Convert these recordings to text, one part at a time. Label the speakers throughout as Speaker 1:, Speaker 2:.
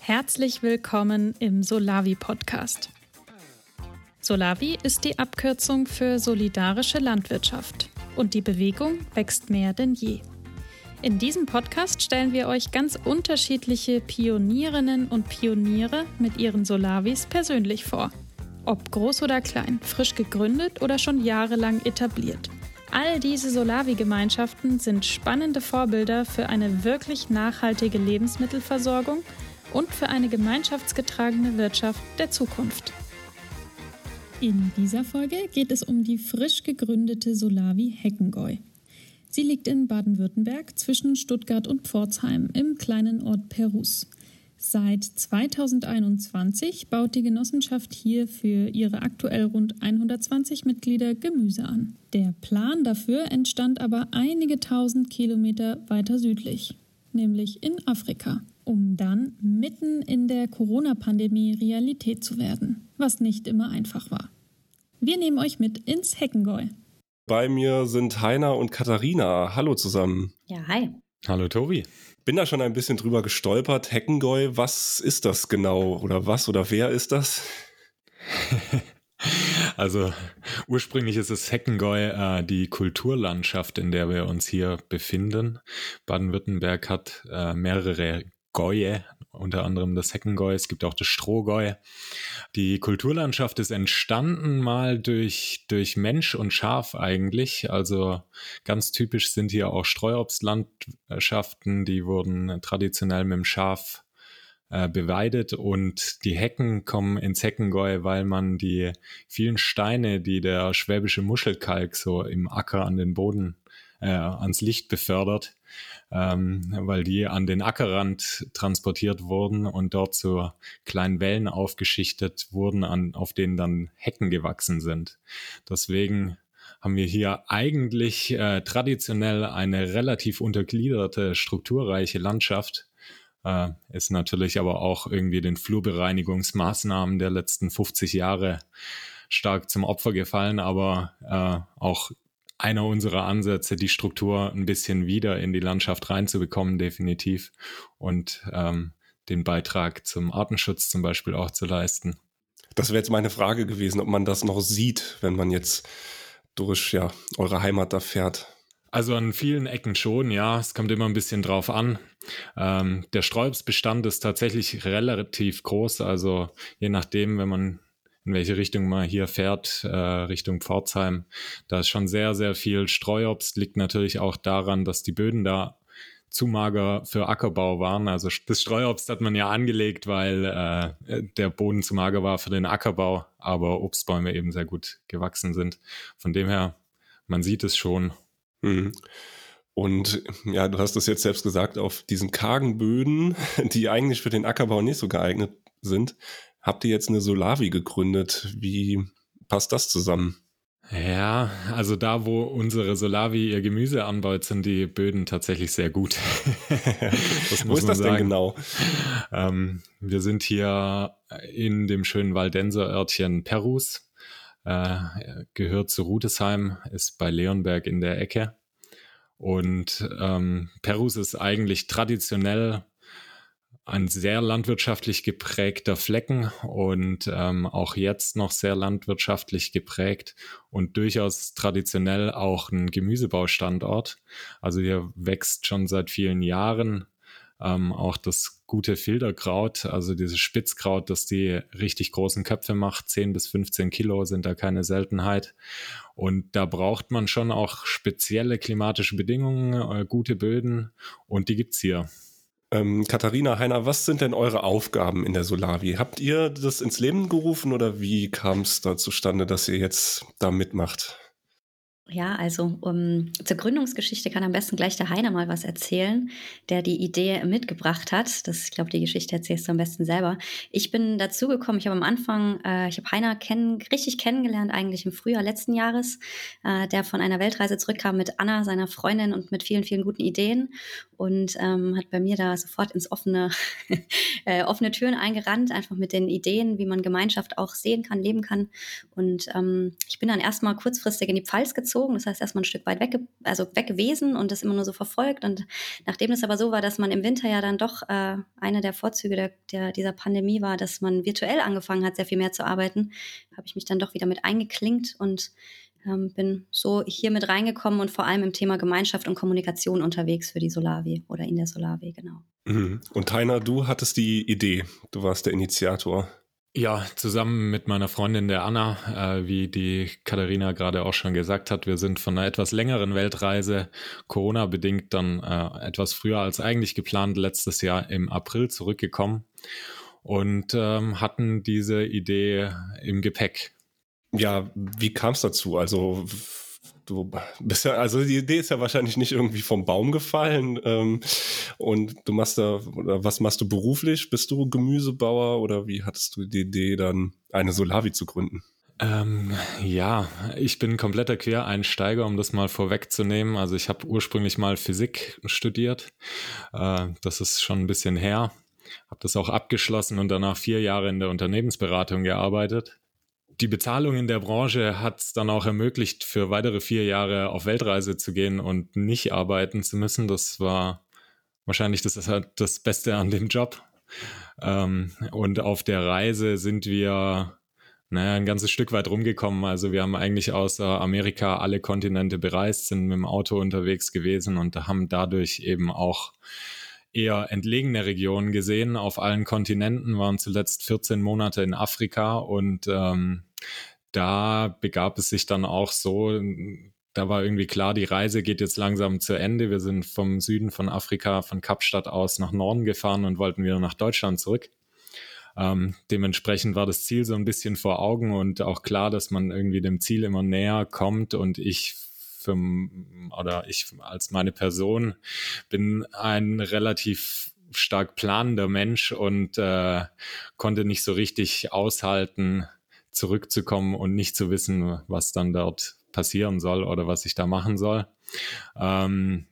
Speaker 1: Herzlich willkommen im Solavi Podcast. Solavi ist die Abkürzung für solidarische Landwirtschaft und die Bewegung wächst mehr denn je. In diesem Podcast stellen wir euch ganz unterschiedliche Pionierinnen und Pioniere mit ihren Solavis persönlich vor. Ob groß oder klein, frisch gegründet oder schon jahrelang etabliert. All diese Solavi-Gemeinschaften sind spannende Vorbilder für eine wirklich nachhaltige Lebensmittelversorgung und für eine gemeinschaftsgetragene Wirtschaft der Zukunft. In dieser Folge geht es um die frisch gegründete Solavi Heckengäu. Sie liegt in Baden-Württemberg zwischen Stuttgart und Pforzheim im kleinen Ort Perus. Seit 2021 baut die Genossenschaft hier für ihre aktuell rund 120 Mitglieder Gemüse an. Der Plan dafür entstand aber einige tausend Kilometer weiter südlich, nämlich in Afrika, um dann mitten in der Corona-Pandemie Realität zu werden, was nicht immer einfach war. Wir nehmen euch mit ins Heckengäu.
Speaker 2: Bei mir sind Heiner und Katharina. Hallo zusammen.
Speaker 3: Ja, hi.
Speaker 4: Hallo Tobi
Speaker 2: bin da schon ein bisschen drüber gestolpert. Heckengäu, was ist das genau? Oder was oder wer ist das?
Speaker 4: Also ursprünglich ist es Heckengäu äh, die Kulturlandschaft, in der wir uns hier befinden. Baden-Württemberg hat äh, mehrere Gäue, unter anderem das Heckengäu, es gibt auch das Strohgäu. Die Kulturlandschaft ist entstanden mal durch, durch Mensch und Schaf eigentlich. Also ganz typisch sind hier auch Streuobstlandschaften, die wurden traditionell mit dem Schaf äh, beweidet und die Hecken kommen ins Heckengäu, weil man die vielen Steine, die der schwäbische Muschelkalk so im Acker an den Boden äh, ans Licht befördert, ähm, weil die an den Ackerrand transportiert wurden und dort so kleinen Wellen aufgeschichtet wurden, an, auf denen dann Hecken gewachsen sind. Deswegen haben wir hier eigentlich äh, traditionell eine relativ untergliederte, strukturreiche Landschaft. Äh, ist natürlich aber auch irgendwie den Flurbereinigungsmaßnahmen der letzten 50 Jahre stark zum Opfer gefallen, aber äh, auch einer unserer Ansätze, die Struktur ein bisschen wieder in die Landschaft reinzubekommen, definitiv. Und ähm, den Beitrag zum Artenschutz zum Beispiel auch zu leisten.
Speaker 2: Das wäre jetzt meine Frage gewesen, ob man das noch sieht, wenn man jetzt durch ja, eure Heimat da fährt.
Speaker 4: Also an vielen Ecken schon, ja. Es kommt immer ein bisschen drauf an. Ähm, der Sträubsbestand ist tatsächlich relativ groß. Also je nachdem, wenn man in welche Richtung man hier fährt, äh, Richtung Pforzheim. Da ist schon sehr, sehr viel Streuobst. Liegt natürlich auch daran, dass die Böden da zu mager für Ackerbau waren. Also das Streuobst hat man ja angelegt, weil äh, der Boden zu mager war für den Ackerbau, aber Obstbäume eben sehr gut gewachsen sind. Von dem her, man sieht es schon.
Speaker 2: Mhm. Und ja, du hast es jetzt selbst gesagt, auf diesen kargen Böden, die eigentlich für den Ackerbau nicht so geeignet sind, habt ihr jetzt eine Solavi gegründet. Wie passt das zusammen?
Speaker 4: Ja, also da, wo unsere Solavi ihr Gemüse anbaut, sind die Böden tatsächlich sehr gut.
Speaker 2: wo ist das sagen. denn genau?
Speaker 4: Ähm, wir sind hier in dem schönen Waldenser Örtchen Perus, äh, gehört zu Rudesheim, ist bei Leonberg in der Ecke. Und ähm, Perus ist eigentlich traditionell ein sehr landwirtschaftlich geprägter Flecken und ähm, auch jetzt noch sehr landwirtschaftlich geprägt und durchaus traditionell auch ein Gemüsebaustandort. Also hier wächst schon seit vielen Jahren ähm, auch das gute Filterkraut, also dieses Spitzkraut, das die richtig großen Köpfe macht, 10 bis 15 Kilo sind da keine Seltenheit. Und da braucht man schon auch spezielle klimatische Bedingungen, äh, gute Böden und die gibt's hier.
Speaker 2: Ähm, Katharina Heiner, was sind denn eure Aufgaben in der Solavi? Habt ihr das ins Leben gerufen oder wie kam es da zustande, dass ihr jetzt da mitmacht?
Speaker 3: Ja, also um, zur Gründungsgeschichte kann am besten gleich der Heiner mal was erzählen, der die Idee mitgebracht hat. Das, ich glaube, die Geschichte erzählst du am besten selber. Ich bin dazugekommen, ich habe am Anfang, äh, ich habe Heiner kenn richtig kennengelernt, eigentlich im Frühjahr letzten Jahres, äh, der von einer Weltreise zurückkam mit Anna, seiner Freundin und mit vielen, vielen guten Ideen und ähm, hat bei mir da sofort ins offene, äh, offene Türen eingerannt, einfach mit den Ideen, wie man Gemeinschaft auch sehen kann, leben kann. Und ähm, ich bin dann erstmal kurzfristig in die Pfalz gezogen weggezogen. Das heißt, erstmal ein Stück weit weg, also weg gewesen und das immer nur so verfolgt. Und nachdem es aber so war, dass man im Winter ja dann doch äh, eine der Vorzüge der, der, dieser Pandemie war, dass man virtuell angefangen hat, sehr viel mehr zu arbeiten, habe ich mich dann doch wieder mit eingeklinkt und ähm, bin so hier mit reingekommen und vor allem im Thema Gemeinschaft und Kommunikation unterwegs für die Solavi oder in der Solavi, genau.
Speaker 2: Mhm. Und Tainer, du hattest die Idee, du warst der Initiator.
Speaker 4: Ja, zusammen mit meiner Freundin der Anna, äh, wie die Katharina gerade auch schon gesagt hat, wir sind von einer etwas längeren Weltreise, Corona-bedingt dann äh, etwas früher als eigentlich geplant, letztes Jahr im April zurückgekommen und ähm, hatten diese Idee im Gepäck.
Speaker 2: Ja, wie kam es dazu? Also du bist ja, also die Idee ist ja wahrscheinlich nicht irgendwie vom Baum gefallen. Ähm, und du machst da, oder was machst du beruflich? Bist du Gemüsebauer oder wie hattest du die Idee, dann eine Solavi zu gründen?
Speaker 4: Ähm, ja, ich bin kompletter Quereinsteiger, um das mal vorwegzunehmen. Also ich habe ursprünglich mal Physik studiert. Äh, das ist schon ein bisschen her. Habe das auch abgeschlossen und danach vier Jahre in der Unternehmensberatung gearbeitet die Bezahlung in der Branche hat es dann auch ermöglicht, für weitere vier Jahre auf Weltreise zu gehen und nicht arbeiten zu müssen. Das war wahrscheinlich das, das Beste an dem Job. Ähm, und auf der Reise sind wir naja, ein ganzes Stück weit rumgekommen. Also wir haben eigentlich außer Amerika alle Kontinente bereist, sind mit dem Auto unterwegs gewesen und haben dadurch eben auch eher entlegene Regionen gesehen. Auf allen Kontinenten waren zuletzt 14 Monate in Afrika und ähm, da begab es sich dann auch so, da war irgendwie klar, die Reise geht jetzt langsam zu Ende. Wir sind vom Süden von Afrika, von Kapstadt aus nach Norden gefahren und wollten wieder nach Deutschland zurück. Ähm, dementsprechend war das Ziel so ein bisschen vor Augen und auch klar, dass man irgendwie dem Ziel immer näher kommt und ich für, oder ich als meine Person bin ein relativ stark planender Mensch und äh, konnte nicht so richtig aushalten, zurückzukommen und nicht zu wissen, was dann dort passieren soll oder was ich da machen soll. Ähm,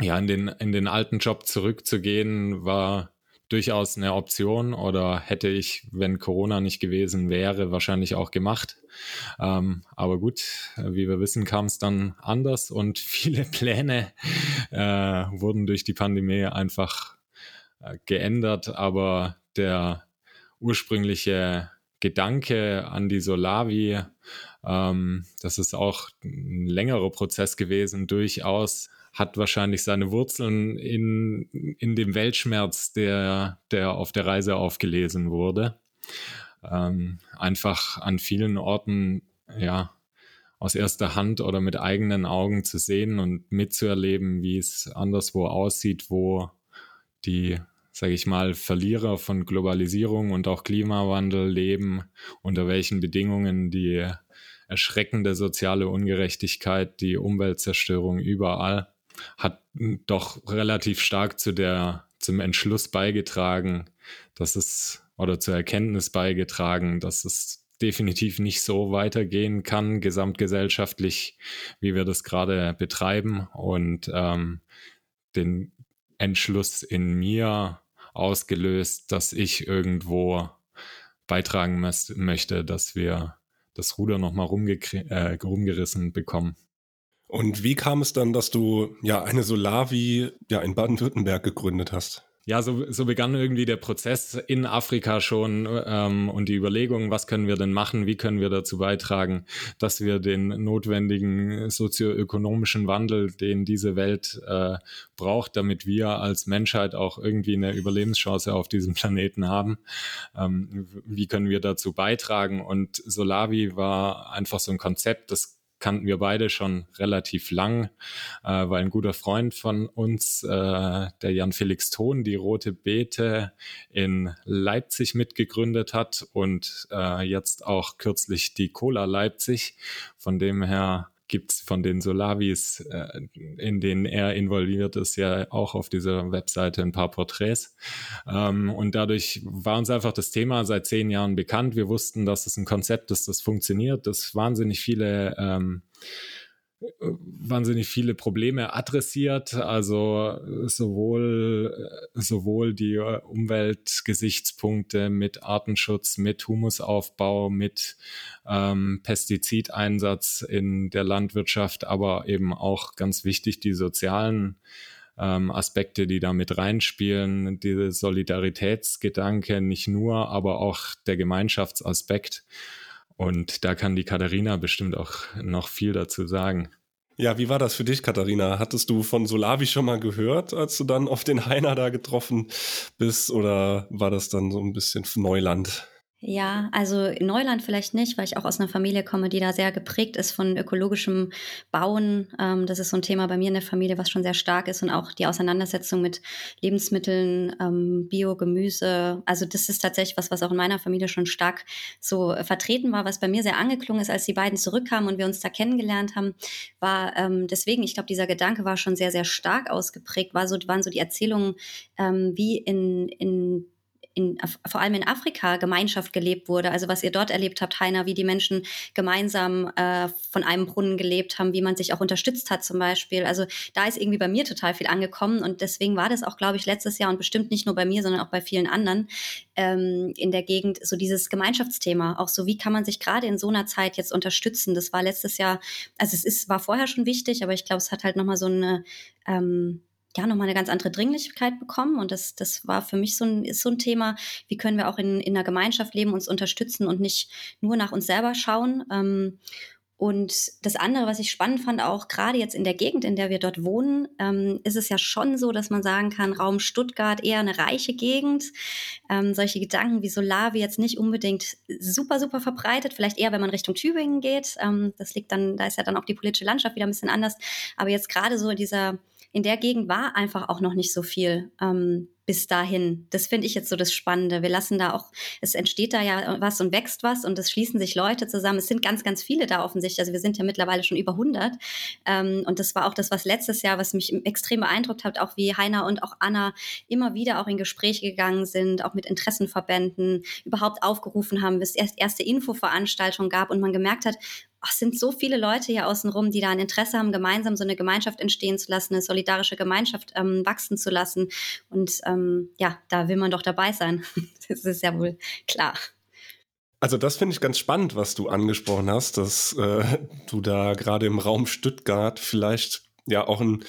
Speaker 4: ja, in den, in den alten Job zurückzugehen war durchaus eine Option oder hätte ich, wenn Corona nicht gewesen wäre, wahrscheinlich auch gemacht. Ähm, aber gut, wie wir wissen, kam es dann anders und viele Pläne äh, wurden durch die Pandemie einfach äh, geändert. Aber der ursprüngliche Gedanke an die Solavi, ähm, das ist auch ein längerer Prozess gewesen, durchaus hat wahrscheinlich seine Wurzeln in, in dem Weltschmerz, der, der auf der Reise aufgelesen wurde. Ähm, einfach an vielen Orten, ja, aus erster Hand oder mit eigenen Augen zu sehen und mitzuerleben, wie es anderswo aussieht, wo die, sage ich mal, Verlierer von Globalisierung und auch Klimawandel leben, unter welchen Bedingungen die erschreckende soziale Ungerechtigkeit, die Umweltzerstörung überall hat doch relativ stark zu der, zum Entschluss beigetragen, dass es oder zur Erkenntnis beigetragen, dass es definitiv nicht so weitergehen kann, gesamtgesellschaftlich, wie wir das gerade betreiben. Und ähm, den Entschluss in mir ausgelöst, dass ich irgendwo beitragen möchte, dass wir das Ruder nochmal äh, rumgerissen bekommen.
Speaker 2: Und wie kam es dann, dass du ja eine Solavi ja in Baden-Württemberg gegründet hast?
Speaker 4: Ja, so, so begann irgendwie der Prozess in Afrika schon ähm, und die Überlegung, was können wir denn machen, wie können wir dazu beitragen, dass wir den notwendigen sozioökonomischen Wandel, den diese Welt äh, braucht, damit wir als Menschheit auch irgendwie eine Überlebenschance auf diesem Planeten haben, ähm, wie können wir dazu beitragen? Und Solavi war einfach so ein Konzept, das kannten wir beide schon relativ lang, äh, weil ein guter Freund von uns, äh, der Jan Felix Thon, die Rote Beete in Leipzig mitgegründet hat und äh, jetzt auch kürzlich die Cola Leipzig. Von dem her gibt es von den Solavis, äh, in denen er involviert ist, ja auch auf dieser Webseite ein paar Porträts. Ähm, und dadurch war uns einfach das Thema seit zehn Jahren bekannt. Wir wussten, dass es ein Konzept ist, das funktioniert, das wahnsinnig viele ähm, wahnsinnig viele Probleme adressiert, also sowohl, sowohl die Umweltgesichtspunkte mit Artenschutz, mit Humusaufbau, mit ähm, Pestizideinsatz in der Landwirtschaft, aber eben auch ganz wichtig die sozialen ähm, Aspekte, die da mit reinspielen, diese Solidaritätsgedanke nicht nur, aber auch der Gemeinschaftsaspekt. Und da kann die Katharina bestimmt auch noch viel dazu sagen.
Speaker 2: Ja, wie war das für dich, Katharina? Hattest du von Solavi schon mal gehört, als du dann auf den Heiner da getroffen bist? Oder war das dann so ein bisschen Neuland?
Speaker 3: Ja, also in Neuland vielleicht nicht, weil ich auch aus einer Familie komme, die da sehr geprägt ist von ökologischem Bauen. Ähm, das ist so ein Thema bei mir in der Familie, was schon sehr stark ist und auch die Auseinandersetzung mit Lebensmitteln, ähm, Bio, Gemüse. Also das ist tatsächlich was, was auch in meiner Familie schon stark so vertreten war, was bei mir sehr angeklungen ist, als die beiden zurückkamen und wir uns da kennengelernt haben, war ähm, deswegen, ich glaube, dieser Gedanke war schon sehr, sehr stark ausgeprägt, war so, waren so die Erzählungen, ähm, wie in, in in, vor allem in Afrika Gemeinschaft gelebt wurde. Also was ihr dort erlebt habt, Heiner, wie die Menschen gemeinsam äh, von einem Brunnen gelebt haben, wie man sich auch unterstützt hat zum Beispiel. Also da ist irgendwie bei mir total viel angekommen und deswegen war das auch, glaube ich, letztes Jahr und bestimmt nicht nur bei mir, sondern auch bei vielen anderen ähm, in der Gegend so dieses Gemeinschaftsthema. Auch so, wie kann man sich gerade in so einer Zeit jetzt unterstützen? Das war letztes Jahr, also es ist, war vorher schon wichtig, aber ich glaube, es hat halt nochmal so eine ähm, ja nochmal eine ganz andere Dringlichkeit bekommen. Und das, das war für mich so ein, ist so ein Thema, wie können wir auch in, in einer Gemeinschaft leben, uns unterstützen und nicht nur nach uns selber schauen. Ähm, und das andere, was ich spannend fand, auch gerade jetzt in der Gegend, in der wir dort wohnen, ähm, ist es ja schon so, dass man sagen kann, Raum Stuttgart eher eine reiche Gegend. Ähm, solche Gedanken wie Solar wie jetzt nicht unbedingt super, super verbreitet. Vielleicht eher, wenn man Richtung Tübingen geht. Ähm, das liegt dann, da ist ja dann auch die politische Landschaft wieder ein bisschen anders. Aber jetzt gerade so in dieser in der Gegend war einfach auch noch nicht so viel ähm, bis dahin. Das finde ich jetzt so das Spannende. Wir lassen da auch, es entsteht da ja was und wächst was und es schließen sich Leute zusammen. Es sind ganz, ganz viele da offensichtlich. Also wir sind ja mittlerweile schon über 100. Ähm, und das war auch das, was letztes Jahr, was mich extrem beeindruckt hat, auch wie Heiner und auch Anna immer wieder auch in Gespräche gegangen sind, auch mit Interessenverbänden, überhaupt aufgerufen haben, bis es erst erste Infoveranstaltungen gab und man gemerkt hat, es sind so viele Leute hier außenrum, die da ein Interesse haben, gemeinsam so eine Gemeinschaft entstehen zu lassen, eine solidarische Gemeinschaft ähm, wachsen zu lassen. Und ähm, ja, da will man doch dabei sein. das ist ja wohl klar.
Speaker 2: Also das finde ich ganz spannend, was du angesprochen hast, dass äh, du da gerade im Raum Stuttgart vielleicht ja auch ein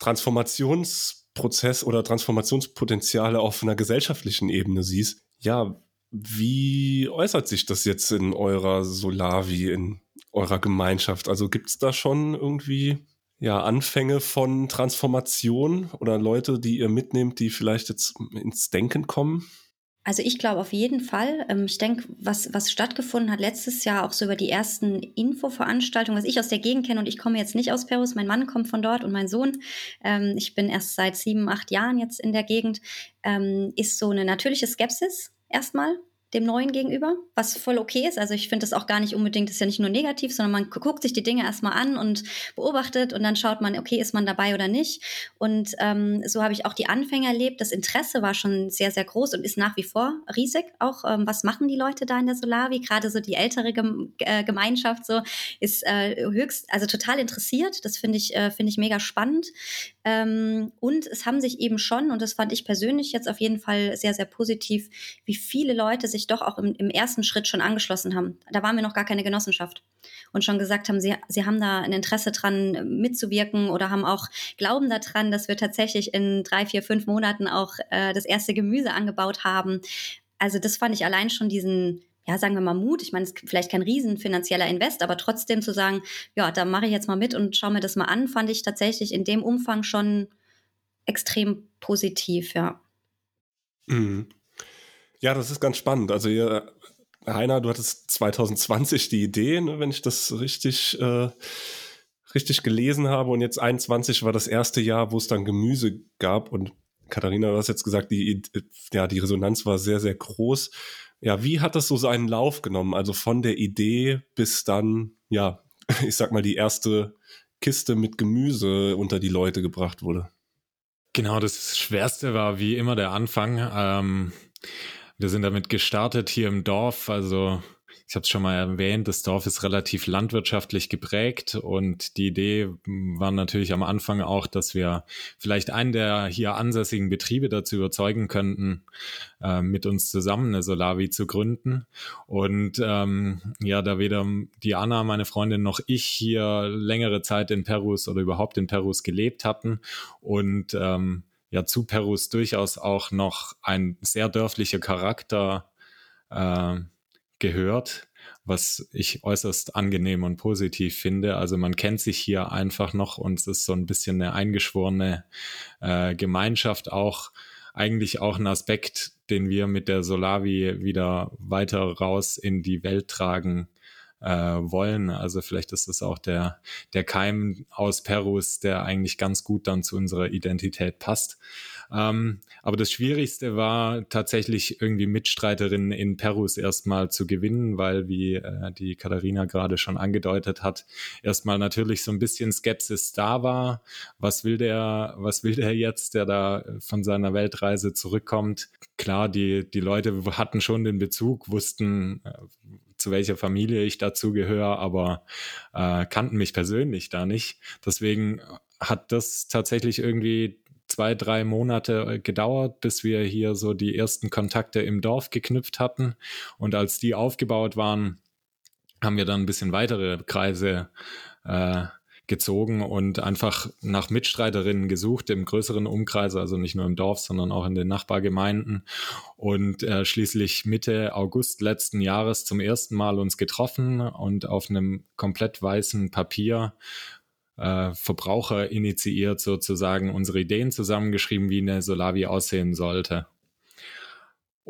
Speaker 2: Transformationsprozess oder Transformationspotenziale auf einer gesellschaftlichen Ebene siehst. Ja, wie äußert sich das jetzt in eurer Solavi, in eurer Gemeinschaft? Also gibt es da schon irgendwie ja Anfänge von Transformation oder Leute, die ihr mitnehmt, die vielleicht jetzt ins Denken kommen?
Speaker 3: Also ich glaube auf jeden Fall. Ähm, ich denke, was, was stattgefunden hat letztes Jahr auch so über die ersten Infoveranstaltungen, was ich aus der Gegend kenne und ich komme jetzt nicht aus Perus, mein Mann kommt von dort und mein Sohn. Ähm, ich bin erst seit sieben, acht Jahren jetzt in der Gegend, ähm, ist so eine natürliche Skepsis erstmal dem Neuen gegenüber, was voll okay ist. Also ich finde das auch gar nicht unbedingt, ist ja nicht nur negativ, sondern man guckt sich die Dinge erstmal an und beobachtet und dann schaut man, okay, ist man dabei oder nicht. Und ähm, so habe ich auch die Anfänge erlebt. Das Interesse war schon sehr, sehr groß und ist nach wie vor riesig. Auch ähm, was machen die Leute da in der Solavi? Gerade so die ältere Gem äh, Gemeinschaft so ist äh, höchst, also total interessiert. Das finde ich, äh, finde ich mega spannend. Ähm, und es haben sich eben schon, und das fand ich persönlich jetzt auf jeden Fall sehr, sehr positiv, wie viele Leute sich doch auch im, im ersten Schritt schon angeschlossen haben. Da waren wir noch gar keine Genossenschaft und schon gesagt haben, sie, sie haben da ein Interesse dran mitzuwirken oder haben auch Glauben daran, dass wir tatsächlich in drei, vier, fünf Monaten auch äh, das erste Gemüse angebaut haben. Also das fand ich allein schon diesen, ja, sagen wir mal Mut. Ich meine, es ist vielleicht kein riesen finanzieller Invest, aber trotzdem zu sagen, ja, da mache ich jetzt mal mit und schaue mir das mal an, fand ich tatsächlich in dem Umfang schon extrem positiv, ja.
Speaker 2: Mhm. Ja, das ist ganz spannend. Also ihr, Heiner, du hattest 2020 die Idee, ne, wenn ich das richtig, äh, richtig gelesen habe. Und jetzt 21 war das erste Jahr, wo es dann Gemüse gab. Und Katharina, du hast jetzt gesagt, die, ja, die Resonanz war sehr, sehr groß. Ja, wie hat das so seinen Lauf genommen? Also von der Idee bis dann, ja, ich sag mal, die erste Kiste mit Gemüse unter die Leute gebracht wurde.
Speaker 4: Genau, das Schwerste war wie immer der Anfang. Ähm, wir sind damit gestartet hier im Dorf. Also ich habe es schon mal erwähnt, das Dorf ist relativ landwirtschaftlich geprägt und die Idee war natürlich am Anfang auch, dass wir vielleicht einen der hier ansässigen Betriebe dazu überzeugen könnten, äh, mit uns zusammen eine Solavi zu gründen. Und ähm, ja, da weder die Anna, meine Freundin, noch ich hier längere Zeit in Perus oder überhaupt in Perus gelebt hatten und ähm, ja zu Perus durchaus auch noch ein sehr dörflicher Charakter äh, gehört, was ich äußerst angenehm und positiv finde. Also man kennt sich hier einfach noch und es ist so ein bisschen eine eingeschworene äh, Gemeinschaft auch. Eigentlich auch ein Aspekt, den wir mit der Solavi wieder weiter raus in die Welt tragen äh, wollen. Also vielleicht ist das auch der, der Keim aus Perus, der eigentlich ganz gut dann zu unserer Identität passt. Ähm, aber das Schwierigste war tatsächlich irgendwie Mitstreiterinnen in Perus erstmal zu gewinnen, weil, wie äh, die Katharina gerade schon angedeutet hat, erstmal natürlich so ein bisschen Skepsis da war. Was will der, was will der jetzt, der da von seiner Weltreise zurückkommt? Klar, die, die Leute hatten schon den Bezug, wussten, äh, zu welcher Familie ich dazu gehöre, aber äh, kannten mich persönlich da nicht. Deswegen hat das tatsächlich irgendwie zwei, drei Monate äh, gedauert, bis wir hier so die ersten Kontakte im Dorf geknüpft hatten. Und als die aufgebaut waren, haben wir dann ein bisschen weitere Kreise äh, gezogen und einfach nach Mitstreiterinnen gesucht im größeren Umkreis, also nicht nur im Dorf, sondern auch in den Nachbargemeinden. Und äh, schließlich Mitte August letzten Jahres zum ersten Mal uns getroffen und auf einem komplett weißen Papier äh, Verbraucher initiiert sozusagen unsere Ideen zusammengeschrieben, wie eine Solavi aussehen sollte.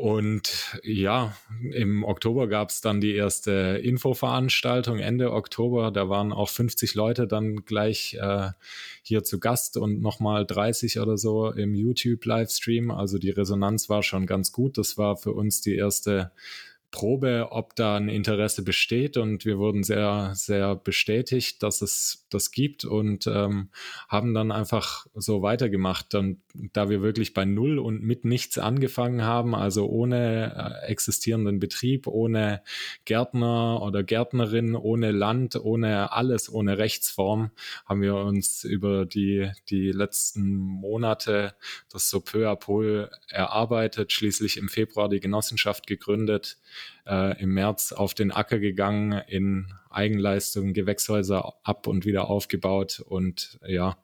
Speaker 4: Und ja, im Oktober gab es dann die erste Infoveranstaltung, Ende Oktober. Da waren auch 50 Leute dann gleich äh, hier zu Gast und nochmal 30 oder so im YouTube-Livestream. Also die Resonanz war schon ganz gut. Das war für uns die erste Probe, ob da ein Interesse besteht. Und wir wurden sehr, sehr bestätigt, dass es das gibt und ähm, haben dann einfach so weitergemacht. Und da wir wirklich bei Null und mit nichts angefangen haben, also ohne äh, existierenden Betrieb, ohne Gärtner oder Gärtnerin, ohne Land, ohne alles, ohne Rechtsform, haben wir uns über die, die letzten Monate das so peu à peu erarbeitet, schließlich im Februar die Genossenschaft gegründet äh, im März auf den Acker gegangen, in Eigenleistung Gewächshäuser ab und wieder aufgebaut und ja,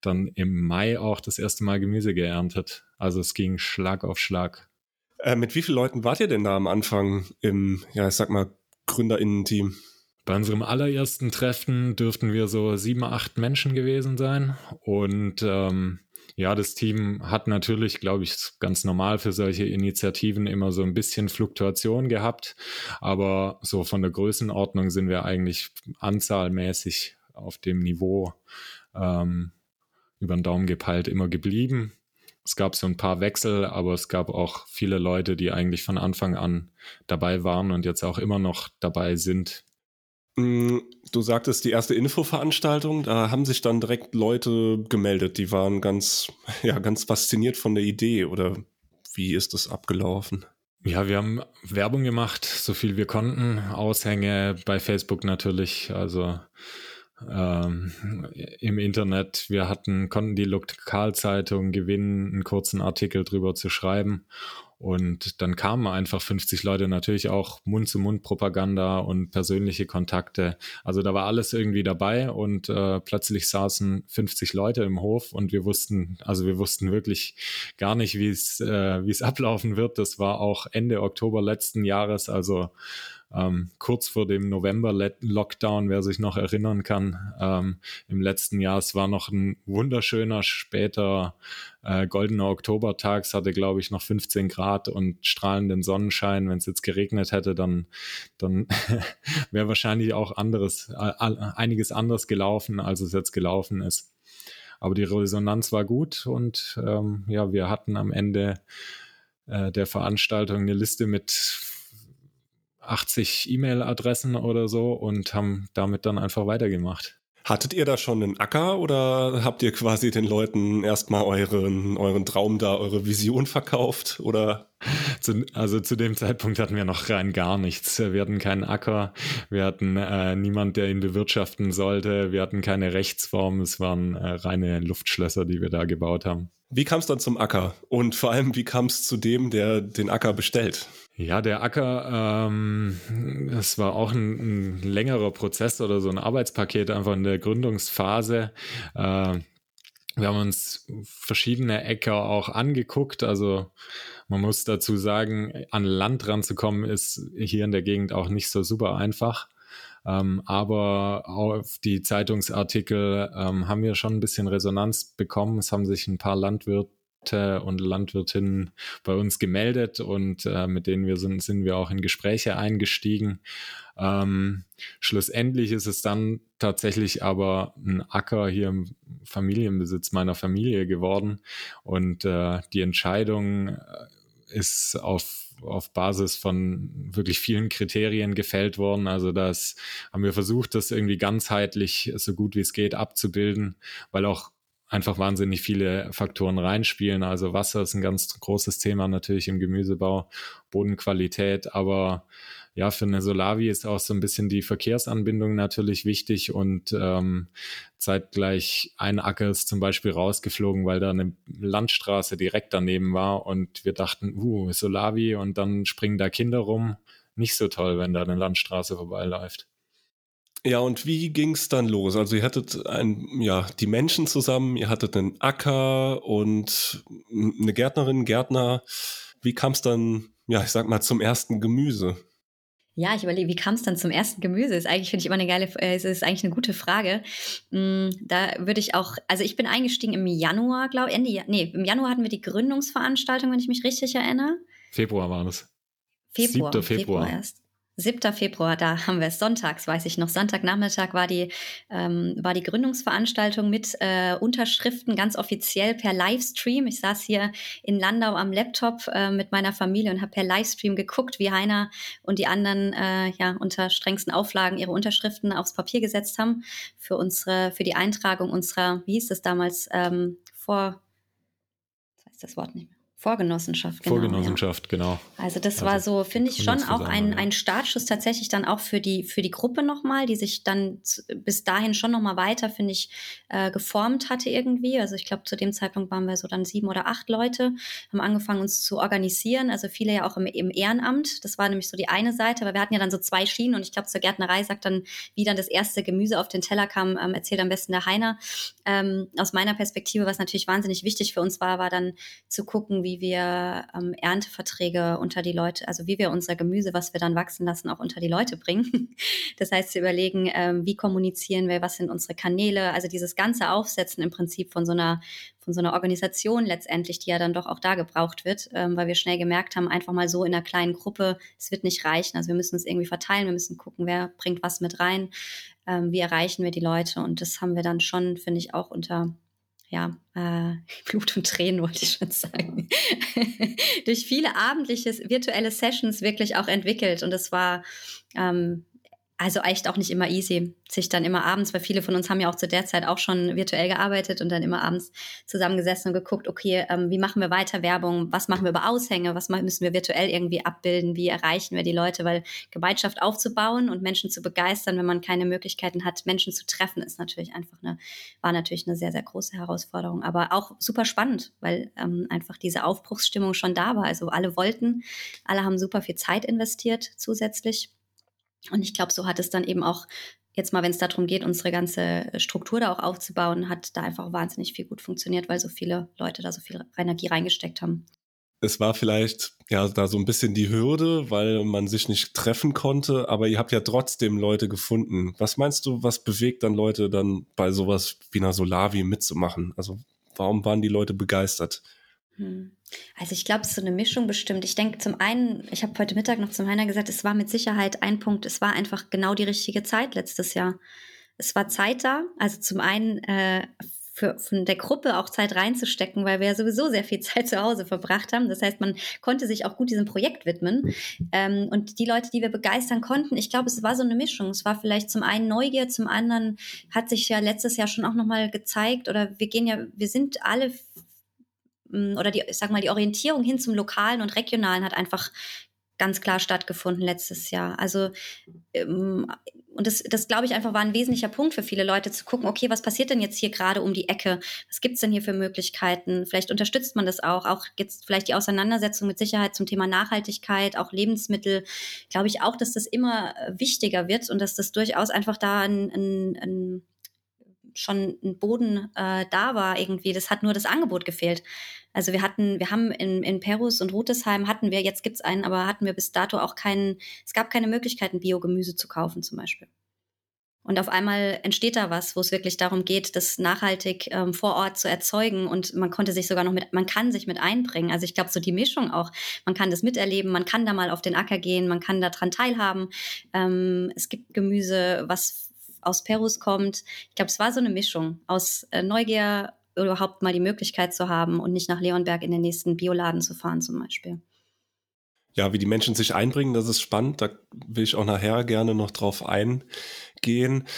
Speaker 4: dann im Mai auch das erste Mal Gemüse geerntet. Also es ging Schlag auf Schlag.
Speaker 2: Äh, mit wie vielen Leuten wart ihr denn da am Anfang im, ja, ich sag mal, GründerInnen-Team?
Speaker 4: Bei unserem allerersten Treffen dürften wir so sieben, acht Menschen gewesen sein. Und ähm, ja, das Team hat natürlich, glaube ich, ganz normal für solche Initiativen immer so ein bisschen Fluktuation gehabt. Aber so von der Größenordnung sind wir eigentlich anzahlmäßig auf dem Niveau ähm, über den Daumen gepeilt immer geblieben. Es gab so ein paar Wechsel, aber es gab auch viele Leute, die eigentlich von Anfang an dabei waren und jetzt auch immer noch dabei sind.
Speaker 2: Mm, du sagtest die erste Infoveranstaltung, da haben sich dann direkt Leute gemeldet, die waren ganz, ja, ganz fasziniert von der Idee oder wie ist das abgelaufen?
Speaker 4: Ja, wir haben Werbung gemacht, so viel wir konnten, Aushänge bei Facebook natürlich, also ähm, im Internet. Wir hatten, konnten die Lokalzeitung gewinnen, einen kurzen Artikel drüber zu schreiben und dann kamen einfach 50 Leute natürlich auch Mund-zu-Mund-Propaganda und persönliche Kontakte. Also da war alles irgendwie dabei und äh, plötzlich saßen 50 Leute im Hof und wir wussten, also wir wussten wirklich gar nicht, wie es äh, wie es ablaufen wird. Das war auch Ende Oktober letzten Jahres, also ähm, kurz vor dem November-Lockdown, wer sich noch erinnern kann, ähm, im letzten Jahr. Es war noch ein wunderschöner später äh, goldener Oktobertag. Es hatte, glaube ich, noch 15 Grad und strahlenden Sonnenschein. Wenn es jetzt geregnet hätte, dann, dann wäre wahrscheinlich auch anderes, äh, einiges anders gelaufen, als es jetzt gelaufen ist. Aber die Resonanz war gut und ähm, ja, wir hatten am Ende äh, der Veranstaltung eine Liste mit 80 E-Mail-Adressen oder so und haben damit dann einfach weitergemacht.
Speaker 2: Hattet ihr da schon einen Acker oder habt ihr quasi den Leuten erstmal euren, euren Traum da, eure Vision verkauft? Oder?
Speaker 4: Zu, also zu dem Zeitpunkt hatten wir noch rein gar nichts. Wir hatten keinen Acker, wir hatten äh, niemand, der ihn bewirtschaften sollte, wir hatten keine Rechtsform, es waren äh, reine Luftschlösser, die wir da gebaut haben.
Speaker 2: Wie kam es dann zum Acker? Und vor allem, wie kam es zu dem, der den Acker bestellt?
Speaker 4: Ja, der Acker, ähm, das war auch ein, ein, längerer Prozess oder so ein Arbeitspaket einfach in der Gründungsphase. Äh, wir haben uns verschiedene Äcker auch angeguckt. Also man muss dazu sagen, an Land ranzukommen ist hier in der Gegend auch nicht so super einfach. Ähm, aber auf die Zeitungsartikel ähm, haben wir schon ein bisschen Resonanz bekommen. Es haben sich ein paar Landwirte und Landwirtinnen bei uns gemeldet und äh, mit denen wir sind, sind wir auch in Gespräche eingestiegen. Ähm, schlussendlich ist es dann tatsächlich aber ein Acker hier im Familienbesitz meiner Familie geworden und äh, die Entscheidung äh, ist auf auf Basis von wirklich vielen Kriterien gefällt worden. Also das haben wir versucht, das irgendwie ganzheitlich so gut wie es geht abzubilden, weil auch einfach wahnsinnig viele Faktoren reinspielen. Also Wasser ist ein ganz großes Thema natürlich im Gemüsebau, Bodenqualität, aber ja, für eine Solavi ist auch so ein bisschen die Verkehrsanbindung natürlich wichtig und ähm, zeitgleich ein Acker ist zum Beispiel rausgeflogen, weil da eine Landstraße direkt daneben war und wir dachten, uh, Solavi und dann springen da Kinder rum. Nicht so toll, wenn da eine Landstraße vorbeiläuft.
Speaker 2: Ja, und wie ging es dann los? Also ihr hattet ein, ja, die Menschen zusammen, ihr hattet einen Acker und eine Gärtnerin, Gärtner. Wie kam es dann, ja, ich sag mal, zum ersten Gemüse?
Speaker 3: Ja, ich überlege, wie kam es dann zum ersten Gemüse? Ist eigentlich, finde ich, immer eine geile, äh, ist eigentlich eine gute Frage. Mm, da würde ich auch, also ich bin eingestiegen im Januar, glaube ich, Ende, nee, im Januar hatten wir die Gründungsveranstaltung, wenn ich mich richtig erinnere.
Speaker 4: Februar war das.
Speaker 3: Februar, Februar. Februar erst. 7. Februar, da haben wir es sonntags, weiß ich noch. Sonntagnachmittag war die, ähm, war die Gründungsveranstaltung mit äh, Unterschriften ganz offiziell per Livestream. Ich saß hier in Landau am Laptop äh, mit meiner Familie und habe per Livestream geguckt, wie Heiner und die anderen äh, ja unter strengsten Auflagen ihre Unterschriften aufs Papier gesetzt haben für unsere, für die Eintragung unserer, wie hieß es damals, ähm, vor, ich weiß das Wort nicht mehr Vorgenossenschaft,
Speaker 4: genau. Vorgenossenschaft, ja. genau.
Speaker 3: Also das also war so, finde ich, schon auch ein, ein Startschuss tatsächlich dann auch für die, für die Gruppe nochmal, die sich dann bis dahin schon nochmal weiter, finde ich, äh, geformt hatte irgendwie. Also ich glaube, zu dem Zeitpunkt waren wir so dann sieben oder acht Leute, haben angefangen, uns zu organisieren. Also viele ja auch im, im Ehrenamt. Das war nämlich so die eine Seite, weil wir hatten ja dann so zwei Schienen und ich glaube, zur Gärtnerei sagt dann, wie dann das erste Gemüse auf den Teller kam, ähm, erzählt am besten der Heiner. Ähm, aus meiner Perspektive, was natürlich wahnsinnig wichtig für uns war, war dann zu gucken, wie wie wir ähm, Ernteverträge unter die Leute, also wie wir unser Gemüse, was wir dann wachsen lassen, auch unter die Leute bringen. Das heißt, zu überlegen, ähm, wie kommunizieren wir, was sind unsere Kanäle, also dieses ganze Aufsetzen im Prinzip von so einer von so einer Organisation letztendlich, die ja dann doch auch da gebraucht wird, ähm, weil wir schnell gemerkt haben, einfach mal so in einer kleinen Gruppe, es wird nicht reichen. Also wir müssen es irgendwie verteilen, wir müssen gucken, wer bringt was mit rein, ähm, wie erreichen wir die Leute. Und das haben wir dann schon, finde ich, auch unter ja, äh, Blut und Tränen wollte ich schon sagen, durch viele abendliche virtuelle Sessions wirklich auch entwickelt. Und es war ähm, also echt auch nicht immer easy, sich dann immer abends, weil viele von uns haben ja auch zu der Zeit auch schon virtuell gearbeitet und dann immer abends zusammengesessen und geguckt, okay, ähm, wie machen wir weiter Werbung, was machen wir über Aushänge, was müssen wir virtuell irgendwie abbilden, wie erreichen wir die Leute, weil Gemeinschaft aufzubauen und Menschen zu begeistern, wenn man keine Möglichkeiten hat, Menschen zu treffen, ist natürlich einfach eine, war natürlich eine sehr, sehr große Herausforderung, aber auch super spannend, weil ähm, einfach diese Aufbruchsstimmung schon da war. Also alle wollten, alle haben super viel Zeit investiert zusätzlich. Und ich glaube, so hat es dann eben auch jetzt mal, wenn es darum geht, unsere ganze Struktur da auch aufzubauen, hat da einfach wahnsinnig viel gut funktioniert, weil so viele Leute da so viel Energie reingesteckt haben.
Speaker 2: Es war vielleicht ja da so ein bisschen die Hürde, weil man sich nicht treffen konnte, aber ihr habt ja trotzdem Leute gefunden. Was meinst du, was bewegt dann Leute dann bei sowas wie einer Solavi mitzumachen? Also warum waren die Leute begeistert?
Speaker 3: Hm. Also ich glaube, es ist so eine Mischung bestimmt. Ich denke zum einen, ich habe heute Mittag noch zum Heiner gesagt, es war mit Sicherheit ein Punkt, es war einfach genau die richtige Zeit letztes Jahr. Es war Zeit da, also zum einen äh, für, von der Gruppe auch Zeit reinzustecken, weil wir ja sowieso sehr viel Zeit zu Hause verbracht haben. Das heißt, man konnte sich auch gut diesem Projekt widmen. Ähm, und die Leute, die wir begeistern konnten, ich glaube, es war so eine Mischung. Es war vielleicht zum einen Neugier, zum anderen hat sich ja letztes Jahr schon auch nochmal gezeigt, oder wir gehen ja, wir sind alle oder die, ich sag mal, die Orientierung hin zum Lokalen und Regionalen hat einfach ganz klar stattgefunden letztes Jahr. Also ähm, und das, das glaube ich einfach war ein wesentlicher Punkt für viele Leute zu gucken, okay, was passiert denn jetzt hier gerade um die Ecke? Was gibt's denn hier für Möglichkeiten? Vielleicht unterstützt man das auch. Auch jetzt vielleicht die Auseinandersetzung mit Sicherheit zum Thema Nachhaltigkeit, auch Lebensmittel, glaube ich auch, dass das immer wichtiger wird und dass das durchaus einfach da ein, ein, ein schon ein Boden äh, da war irgendwie. Das hat nur das Angebot gefehlt. Also wir hatten, wir haben in, in Perus und Rutesheim hatten wir, jetzt gibt's einen, aber hatten wir bis dato auch keinen, es gab keine Möglichkeiten, Biogemüse zu kaufen zum Beispiel. Und auf einmal entsteht da was, wo es wirklich darum geht, das nachhaltig ähm, vor Ort zu erzeugen. Und man konnte sich sogar noch mit, man kann sich mit einbringen. Also ich glaube, so die Mischung auch, man kann das miterleben, man kann da mal auf den Acker gehen, man kann daran teilhaben. Ähm, es gibt Gemüse, was aus Perus kommt. Ich glaube, es war so eine Mischung aus äh, Neugier, überhaupt mal die Möglichkeit zu haben und nicht nach Leonberg in den nächsten Bioladen zu fahren zum Beispiel.
Speaker 2: Ja, wie die Menschen sich einbringen, das ist spannend. Da will ich auch nachher gerne noch drauf eingehen.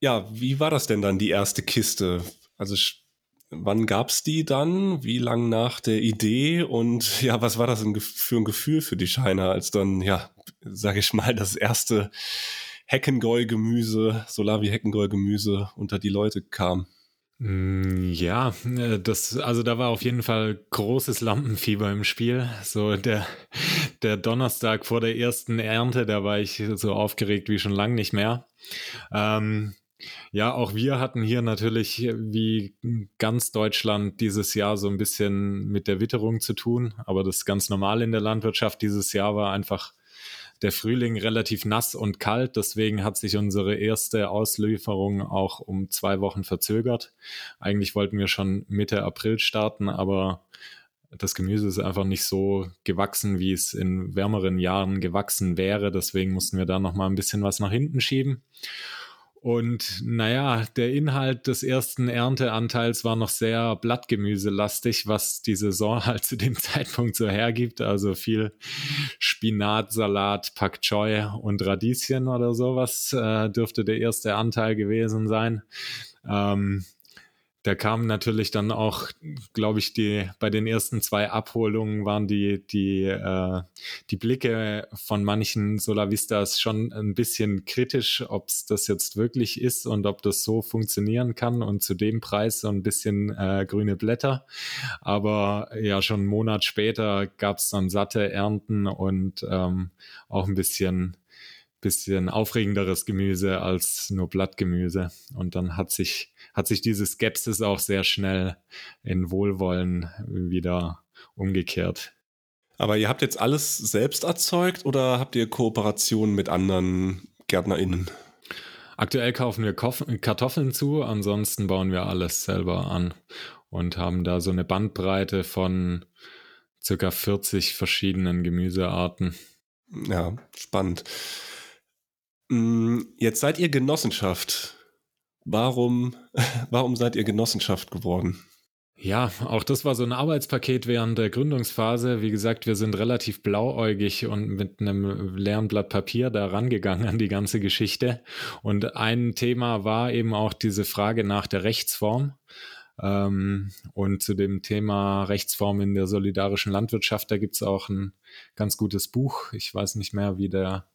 Speaker 2: Ja, wie war das denn dann, die erste Kiste? Also wann gab's die dann? Wie lang nach der Idee? Und ja, was war das für ein Gefühl für die Scheiner, als dann, ja, sage ich mal, das erste Heckengäu-Gemüse, Solavi-Heckengäu-Gemüse unter die Leute kam?
Speaker 4: Mm, ja, äh, das, also da war auf jeden Fall großes Lampenfieber im Spiel. So der, der Donnerstag vor der ersten Ernte, da war ich so aufgeregt wie schon lange nicht mehr. Ähm, ja, auch wir hatten hier natürlich wie ganz Deutschland dieses Jahr so ein bisschen mit der Witterung zu tun, aber das ist ganz normal in der Landwirtschaft. Dieses Jahr war einfach der Frühling relativ nass und kalt. Deswegen hat sich unsere erste Auslieferung auch um zwei Wochen verzögert. Eigentlich wollten wir schon Mitte April starten, aber das Gemüse ist einfach nicht so gewachsen, wie es in wärmeren Jahren gewachsen wäre. Deswegen mussten wir da noch mal ein bisschen was nach hinten schieben. Und naja, der Inhalt des ersten Ernteanteils war noch sehr blattgemüselastig, was die Saison halt zu dem Zeitpunkt so hergibt. Also viel Spinat, Salat, Pak Choi und Radieschen oder sowas äh, dürfte der erste Anteil gewesen sein. Ähm, da kamen natürlich dann auch, glaube ich, die bei den ersten zwei Abholungen waren die die äh, die Blicke von manchen Solavistas schon ein bisschen kritisch, ob es das jetzt wirklich ist und ob das so funktionieren kann und zu dem Preis so ein bisschen äh, grüne Blätter. Aber ja, schon einen Monat später gab es dann satte Ernten und ähm, auch ein bisschen bisschen aufregenderes Gemüse als nur Blattgemüse. Und dann hat sich, hat sich diese Skepsis auch sehr schnell in Wohlwollen wieder umgekehrt.
Speaker 2: Aber ihr habt jetzt alles selbst erzeugt oder habt ihr Kooperationen mit anderen GärtnerInnen?
Speaker 4: Aktuell kaufen wir Kartoffeln zu, ansonsten bauen wir alles selber an und haben da so eine Bandbreite von circa 40 verschiedenen Gemüsearten.
Speaker 2: Ja, spannend. Mm, jetzt seid ihr Genossenschaft. Warum, warum seid ihr Genossenschaft geworden?
Speaker 4: Ja, auch das war so ein Arbeitspaket während der Gründungsphase. Wie gesagt, wir sind relativ blauäugig und mit einem leeren Blatt Papier da rangegangen an die ganze Geschichte. Und ein Thema war eben auch diese Frage nach der Rechtsform. Ähm, und zu dem Thema Rechtsform in der solidarischen Landwirtschaft, da gibt es auch ein ganz gutes Buch. Ich weiß nicht mehr, wie der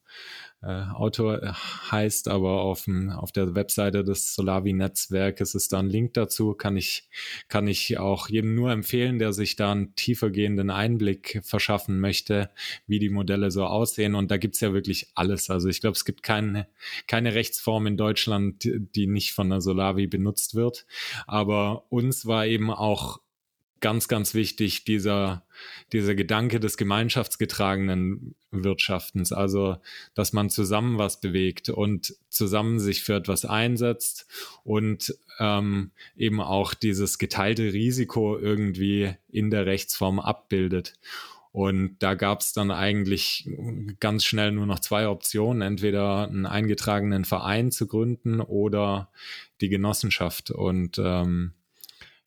Speaker 4: äh, Autor äh, heißt, aber auf, dem, auf der Webseite des Solavi-Netzwerkes ist da ein Link dazu. Kann ich, kann ich auch jedem nur empfehlen, der sich da einen tiefergehenden Einblick verschaffen möchte, wie die Modelle so aussehen. Und da gibt's ja wirklich alles. Also ich glaube, es gibt keine, keine Rechtsform in Deutschland, die nicht von der Solavi benutzt wird. Aber uns war eben auch ganz, ganz wichtig, dieser, dieser Gedanke des gemeinschaftsgetragenen Wirtschaftens, also dass man zusammen was bewegt und zusammen sich für etwas einsetzt und ähm, eben auch dieses geteilte Risiko irgendwie in der Rechtsform abbildet. Und da gab es dann eigentlich ganz schnell nur noch zwei Optionen, entweder einen eingetragenen Verein zu gründen oder die Genossenschaft. Und ähm,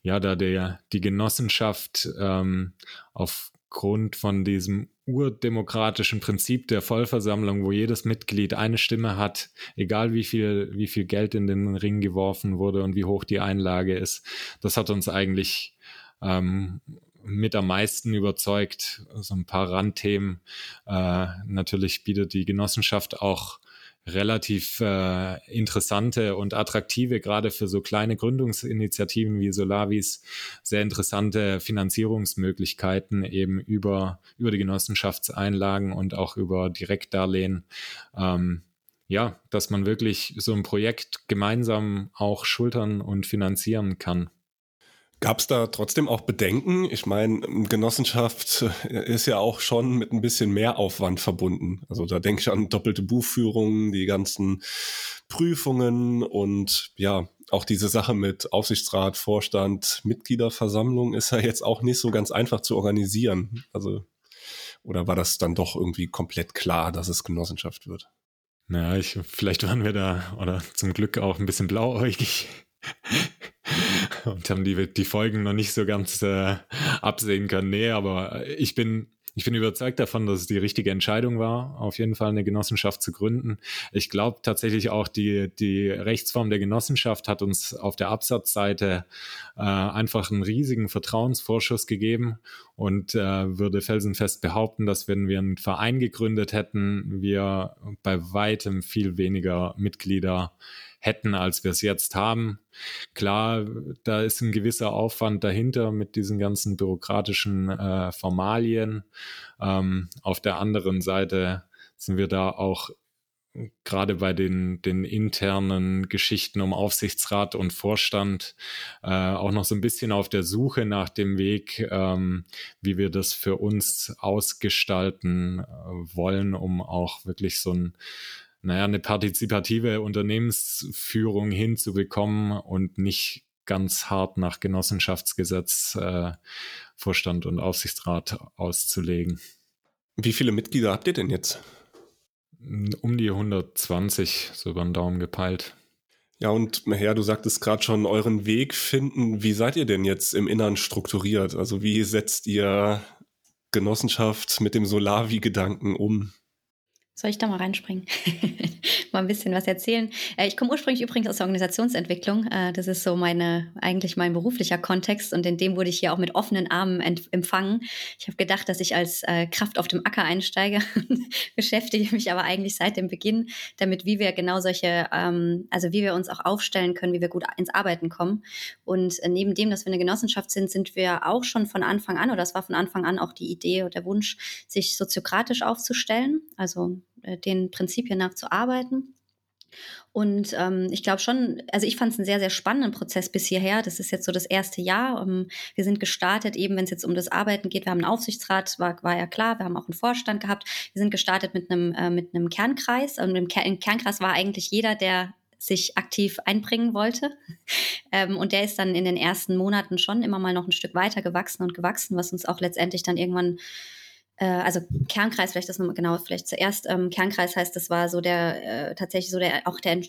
Speaker 4: ja, da der, die Genossenschaft ähm, aufgrund von diesem urdemokratischen Prinzip der Vollversammlung, wo jedes Mitglied eine Stimme hat, egal wie viel, wie viel Geld in den Ring geworfen wurde und wie hoch die Einlage ist, das hat uns eigentlich ähm, mit am meisten überzeugt. So ein paar Randthemen. Äh, natürlich bietet die Genossenschaft auch relativ äh, interessante und attraktive, gerade für so kleine Gründungsinitiativen wie Solavis, sehr interessante Finanzierungsmöglichkeiten eben über, über die Genossenschaftseinlagen und auch über Direktdarlehen. Ähm, ja, dass man wirklich so ein Projekt gemeinsam auch schultern und finanzieren kann.
Speaker 2: Gab es da trotzdem auch Bedenken? Ich meine, Genossenschaft ist ja auch schon mit ein bisschen mehr Aufwand verbunden. Also da denke ich an doppelte Buchführungen, die ganzen Prüfungen und ja, auch diese Sache mit Aufsichtsrat, Vorstand, Mitgliederversammlung ist ja jetzt auch nicht so ganz einfach zu organisieren. Also, oder war das dann doch irgendwie komplett klar, dass es Genossenschaft wird?
Speaker 4: Naja, ich, vielleicht waren wir da oder zum Glück auch ein bisschen blauäugig und haben die, die Folgen noch nicht so ganz äh, absehen können. Nee, aber ich bin, ich bin überzeugt davon, dass es die richtige Entscheidung war, auf jeden Fall eine Genossenschaft zu gründen. Ich glaube tatsächlich auch, die, die Rechtsform der Genossenschaft hat uns auf der Absatzseite äh, einfach einen riesigen Vertrauensvorschuss gegeben und äh, würde felsenfest behaupten, dass wenn wir einen Verein gegründet hätten, wir bei weitem viel weniger Mitglieder hätten, als wir es jetzt haben. Klar, da ist ein gewisser Aufwand dahinter mit diesen ganzen bürokratischen äh, Formalien. Ähm, auf der anderen Seite sind wir da auch gerade bei den, den internen Geschichten um Aufsichtsrat und Vorstand äh, auch noch so ein bisschen auf der Suche nach dem Weg, ähm, wie wir das für uns ausgestalten äh, wollen, um auch wirklich so ein naja, eine partizipative Unternehmensführung hinzubekommen und nicht ganz hart nach Genossenschaftsgesetz äh, Vorstand und Aufsichtsrat auszulegen.
Speaker 2: Wie viele Mitglieder habt ihr denn jetzt?
Speaker 4: Um die 120, so über den Daumen gepeilt.
Speaker 2: Ja, und Herr, du sagtest gerade schon, euren Weg finden. Wie seid ihr denn jetzt im Innern strukturiert? Also wie setzt ihr Genossenschaft mit dem Solavi-Gedanken um?
Speaker 3: Soll ich da mal reinspringen? mal ein bisschen was erzählen. Äh, ich komme ursprünglich übrigens aus der Organisationsentwicklung. Äh, das ist so meine, eigentlich mein beruflicher Kontext und in dem wurde ich hier auch mit offenen Armen empfangen. Ich habe gedacht, dass ich als äh, Kraft auf dem Acker einsteige, beschäftige mich aber eigentlich seit dem Beginn damit, wie wir genau solche, ähm, also wie wir uns auch aufstellen können, wie wir gut ins Arbeiten kommen. Und neben dem, dass wir eine Genossenschaft sind, sind wir auch schon von Anfang an, oder das war von Anfang an auch die Idee oder der Wunsch, sich soziokratisch aufzustellen. Also den Prinzipien nach zu arbeiten. Und ähm, ich glaube schon, also ich fand es einen sehr, sehr spannenden Prozess bis hierher. Das ist jetzt so das erste Jahr. Um, ähm, wir sind gestartet, eben wenn es jetzt um das Arbeiten geht. Wir haben einen Aufsichtsrat, war, war ja klar. Wir haben auch einen Vorstand gehabt. Wir sind gestartet mit einem, äh, mit einem Kernkreis. Und im, Ker im Kernkreis war eigentlich jeder, der sich aktiv einbringen wollte. Ähm, und der ist dann in den ersten Monaten schon immer mal noch ein Stück weiter gewachsen und gewachsen, was uns auch letztendlich dann irgendwann äh, also Kernkreis, vielleicht das nochmal genau, vielleicht zuerst. Ähm, Kernkreis heißt, das war so der, äh, tatsächlich so der, auch der,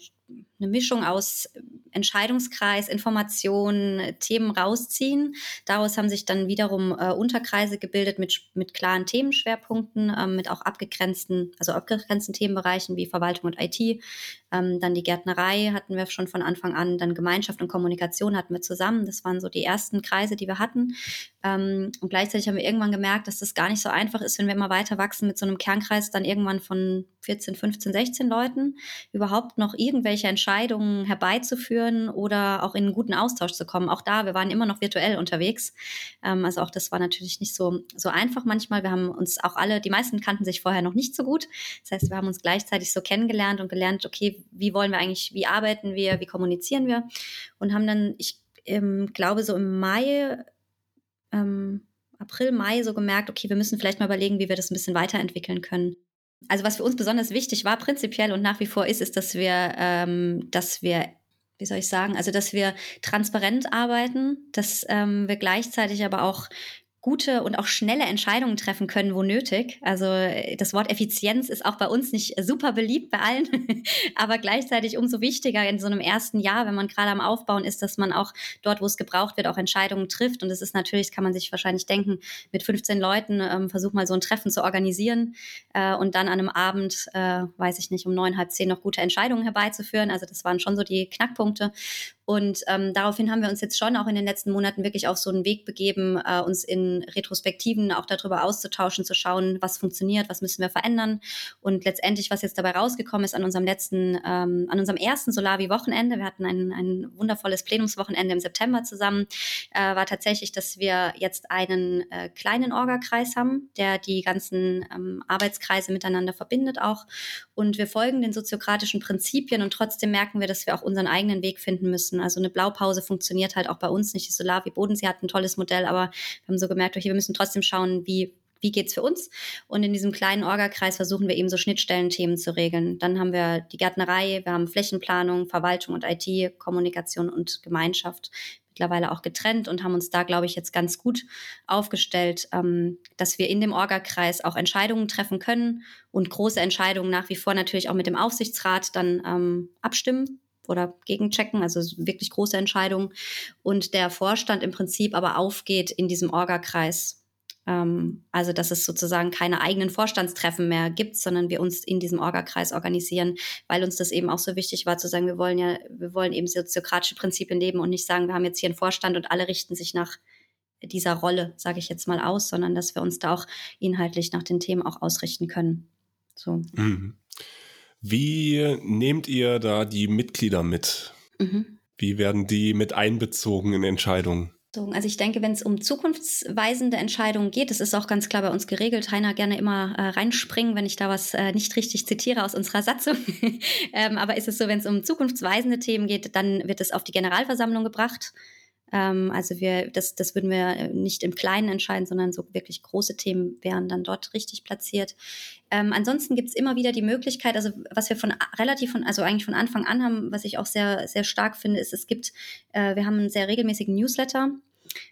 Speaker 3: eine Mischung aus Entscheidungskreis, Informationen, Themen rausziehen. Daraus haben sich dann wiederum äh, Unterkreise gebildet mit, mit klaren Themenschwerpunkten, ähm, mit auch abgegrenzten, also abgegrenzten Themenbereichen wie Verwaltung und IT. Ähm, dann die Gärtnerei hatten wir schon von Anfang an, dann Gemeinschaft und Kommunikation hatten wir zusammen. Das waren so die ersten Kreise, die wir hatten. Ähm, und gleichzeitig haben wir irgendwann gemerkt, dass das gar nicht so einfach ist, wenn wir immer weiter wachsen mit so einem Kernkreis dann irgendwann von 14, 15, 16 Leuten überhaupt noch irgendwelche Entscheidungen herbeizuführen oder auch in einen guten Austausch zu kommen. Auch da, wir waren immer noch virtuell unterwegs. Ähm, also auch das war natürlich nicht so, so einfach manchmal. Wir haben uns auch alle, die meisten kannten sich vorher noch nicht so gut. Das heißt, wir haben uns gleichzeitig so kennengelernt und gelernt, okay, wie wollen wir eigentlich, wie arbeiten wir, wie kommunizieren wir und haben dann, ich ähm, glaube, so im Mai, ähm, April, Mai so gemerkt, okay, wir müssen vielleicht mal überlegen, wie wir das ein bisschen weiterentwickeln können. Also was für uns besonders wichtig war, prinzipiell und nach wie vor ist, ist, dass wir, ähm, dass wir, wie soll ich sagen, also dass wir transparent arbeiten, dass ähm, wir gleichzeitig aber auch gute und auch schnelle Entscheidungen treffen können, wo nötig. Also äh, das Wort Effizienz ist auch bei uns nicht super beliebt bei allen, aber gleichzeitig umso wichtiger in so einem ersten Jahr, wenn man gerade am Aufbauen ist, dass man auch dort, wo es gebraucht wird, auch Entscheidungen trifft. Und es ist natürlich, kann man sich wahrscheinlich denken, mit 15 Leuten ähm, versuch mal so ein Treffen zu organisieren äh, und dann an einem Abend, äh, weiß ich nicht, um neun, halb zehn noch gute Entscheidungen herbeizuführen. Also das waren schon so die Knackpunkte. Und ähm, daraufhin haben wir uns jetzt schon auch in den letzten Monaten wirklich auf so einen Weg begeben, äh, uns in Retrospektiven auch darüber auszutauschen, zu schauen, was funktioniert, was müssen wir verändern. Und letztendlich, was jetzt dabei rausgekommen ist an unserem letzten, ähm, an unserem ersten Solavi-Wochenende, wir hatten ein, ein wundervolles Plenumswochenende im September zusammen, äh, war tatsächlich, dass wir jetzt einen äh, kleinen Orgakreis haben, der die ganzen ähm, Arbeitskreise miteinander verbindet auch. Und wir folgen den soziokratischen Prinzipien und trotzdem merken wir, dass wir auch unseren eigenen Weg finden müssen also eine Blaupause funktioniert halt auch bei uns nicht. Die Solar wie Bodensee hat ein tolles Modell, aber wir haben so gemerkt, okay, wir müssen trotzdem schauen, wie wie geht's für uns? Und in diesem kleinen Orgakreis versuchen wir eben so Schnittstellenthemen zu regeln. Dann haben wir die Gärtnerei, wir haben Flächenplanung, Verwaltung und IT, Kommunikation und Gemeinschaft mittlerweile auch getrennt und haben uns da, glaube ich, jetzt ganz gut aufgestellt, ähm, dass wir in dem Orgakreis auch Entscheidungen treffen können und große Entscheidungen nach wie vor natürlich auch mit dem Aufsichtsrat dann ähm, abstimmen oder gegenchecken, also wirklich große Entscheidungen. Und der Vorstand im Prinzip aber aufgeht in diesem Orga-Kreis. Ähm, also, dass es sozusagen keine eigenen Vorstandstreffen mehr gibt, sondern wir uns in diesem Orga-Kreis organisieren, weil uns das eben auch so wichtig war zu sagen, wir wollen ja, wir wollen eben soziokratische Prinzipien leben und nicht sagen, wir haben jetzt hier einen Vorstand und alle richten sich nach dieser Rolle, sage ich jetzt mal aus, sondern dass wir uns da auch inhaltlich nach den Themen auch ausrichten können. So.
Speaker 2: Mhm. Wie nehmt ihr da die Mitglieder mit? Mhm. Wie werden die mit einbezogen in Entscheidungen?
Speaker 3: Also ich denke, wenn es um zukunftsweisende Entscheidungen geht, das ist auch ganz klar bei uns geregelt. Heiner gerne immer äh, reinspringen, wenn ich da was äh, nicht richtig zitiere aus unserer Satzung. ähm, aber ist es so, wenn es um zukunftsweisende Themen geht, dann wird es auf die Generalversammlung gebracht. Ähm, also wir, das, das würden wir nicht im Kleinen entscheiden, sondern so wirklich große Themen wären dann dort richtig platziert. Ähm, ansonsten gibt es immer wieder die Möglichkeit, also was wir von relativ von, also eigentlich von Anfang an haben, was ich auch sehr, sehr stark finde, ist, es gibt, äh, wir haben einen sehr regelmäßigen Newsletter,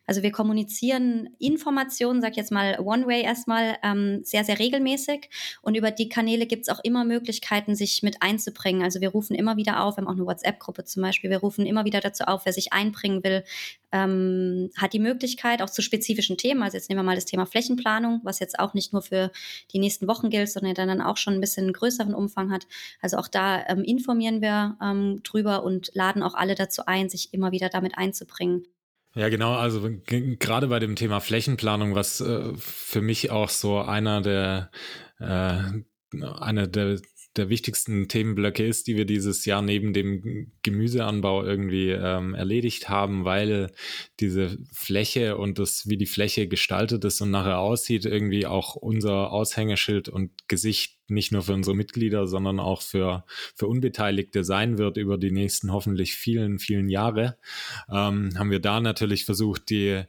Speaker 3: also wir kommunizieren Informationen, sag ich jetzt mal One-Way erstmal, ähm, sehr, sehr regelmäßig. Und über die Kanäle gibt es auch immer Möglichkeiten, sich mit einzubringen. Also wir rufen immer wieder auf, wir haben auch eine WhatsApp-Gruppe zum Beispiel, wir rufen immer wieder dazu auf, wer sich einbringen will, ähm, hat die Möglichkeit auch zu spezifischen Themen. Also jetzt nehmen wir mal das Thema Flächenplanung, was jetzt auch nicht nur für die nächsten Wochen gilt, sondern dann auch schon ein bisschen größeren Umfang hat. Also auch da ähm, informieren wir ähm, drüber und laden auch alle dazu ein, sich immer wieder damit einzubringen.
Speaker 4: Ja, genau. Also gerade bei dem Thema Flächenplanung, was äh, für mich auch so einer der äh, einer der der wichtigsten Themenblöcke ist, die wir dieses Jahr neben dem Gemüseanbau irgendwie ähm, erledigt haben, weil diese Fläche und das, wie die Fläche gestaltet ist und nachher aussieht, irgendwie auch unser Aushängeschild und Gesicht nicht nur für unsere Mitglieder, sondern auch für, für Unbeteiligte sein wird über die nächsten hoffentlich vielen, vielen Jahre, ähm, haben wir da natürlich versucht, die,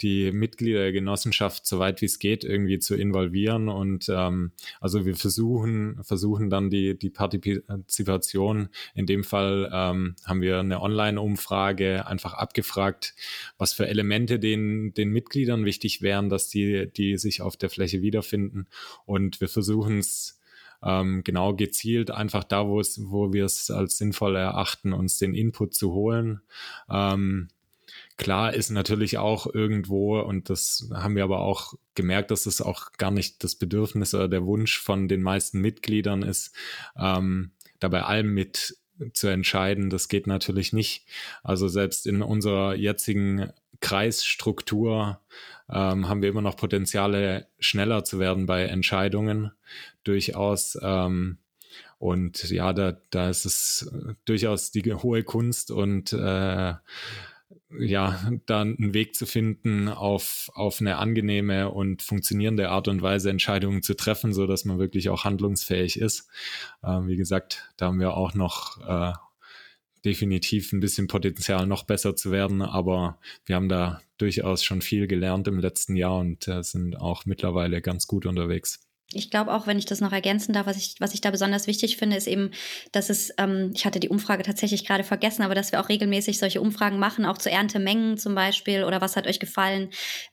Speaker 4: die Mitglieder der Genossenschaft so weit wie es geht irgendwie zu involvieren. Und ähm, also wir versuchen, versuchen dann die, die Partizipation. In dem Fall ähm, haben wir eine Online-Umfrage einfach abgefragt, was für Elemente den, den Mitgliedern wichtig wären, dass die, die sich auf der Fläche wiederfinden. Und wir versuchen es ähm, genau gezielt einfach da, wo es, wo wir es als sinnvoll erachten, uns den Input zu holen. Ähm, klar ist natürlich auch irgendwo, und das haben wir aber auch gemerkt, dass es auch gar nicht das Bedürfnis oder der Wunsch von den meisten Mitgliedern ist, ähm, dabei allem mit zu entscheiden. Das geht natürlich nicht. Also selbst in unserer jetzigen Kreisstruktur ähm, haben wir immer noch Potenziale, schneller zu werden bei Entscheidungen. Durchaus. Ähm, und ja, da, da ist es durchaus die hohe Kunst und äh, ja, dann einen Weg zu finden, auf, auf eine angenehme und funktionierende Art und Weise Entscheidungen zu treffen, so dass man wirklich auch handlungsfähig ist. Ähm, wie gesagt, da haben wir auch noch äh, definitiv ein bisschen Potenzial, noch besser zu werden, aber wir haben da durchaus schon viel gelernt im letzten Jahr und äh, sind auch mittlerweile ganz gut unterwegs.
Speaker 3: Ich glaube auch, wenn ich das noch ergänzen darf, was ich, was ich da besonders wichtig finde, ist eben, dass es, ähm, ich hatte die Umfrage tatsächlich gerade vergessen, aber dass wir auch regelmäßig solche Umfragen machen, auch zu Erntemengen zum Beispiel oder was hat euch gefallen,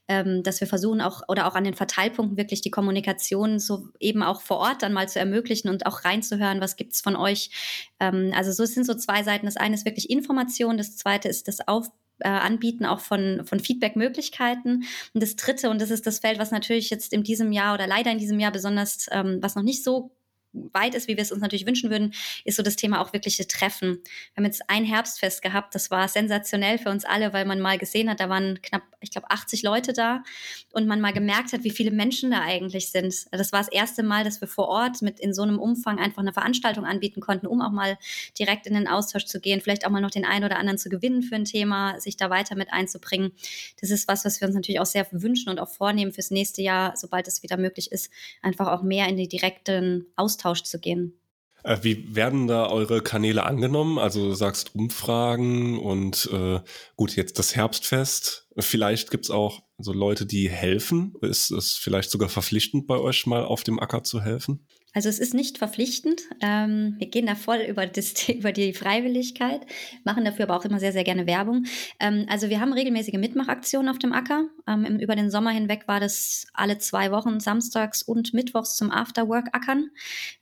Speaker 3: ähm, dass wir versuchen auch oder auch an den Verteilpunkten wirklich die Kommunikation so eben auch vor Ort dann mal zu ermöglichen und auch reinzuhören, was gibt's von euch. Ähm, also so es sind so zwei Seiten. Das eine ist wirklich Information, das zweite ist das Aufbau äh, Anbieten auch von, von Feedback-Möglichkeiten. Und das dritte, und das ist das Feld, was natürlich jetzt in diesem Jahr oder leider in diesem Jahr besonders, ähm, was noch nicht so weit ist, wie wir es uns natürlich wünschen würden, ist so das Thema auch wirkliche Treffen. Wir haben jetzt ein Herbstfest gehabt, das war sensationell für uns alle, weil man mal gesehen hat, da waren knapp, ich glaube, 80 Leute da und man mal gemerkt hat, wie viele Menschen da eigentlich sind. Das war das erste Mal, dass wir vor Ort mit in so einem Umfang einfach eine Veranstaltung anbieten konnten, um auch mal direkt in den Austausch zu gehen, vielleicht auch mal noch den einen oder anderen zu gewinnen für ein Thema, sich da weiter mit einzubringen. Das ist was, was wir uns natürlich auch sehr wünschen und auch vornehmen fürs nächste Jahr, sobald es wieder möglich ist, einfach auch mehr in die direkten Austausch Austausch zu gehen.
Speaker 2: Äh, wie werden da eure Kanäle angenommen? Also du sagst Umfragen und äh, gut, jetzt das Herbstfest. Vielleicht gibt es auch so Leute, die helfen. Ist es vielleicht sogar verpflichtend bei euch mal auf dem Acker zu helfen?
Speaker 3: Also es ist nicht verpflichtend. Ähm, wir gehen da voll über, das, über die Freiwilligkeit, machen dafür aber auch immer sehr, sehr gerne Werbung. Ähm, also wir haben regelmäßige Mitmachaktionen auf dem Acker. Ähm, über den Sommer hinweg war das alle zwei Wochen, samstags und mittwochs zum Afterwork-Ackern.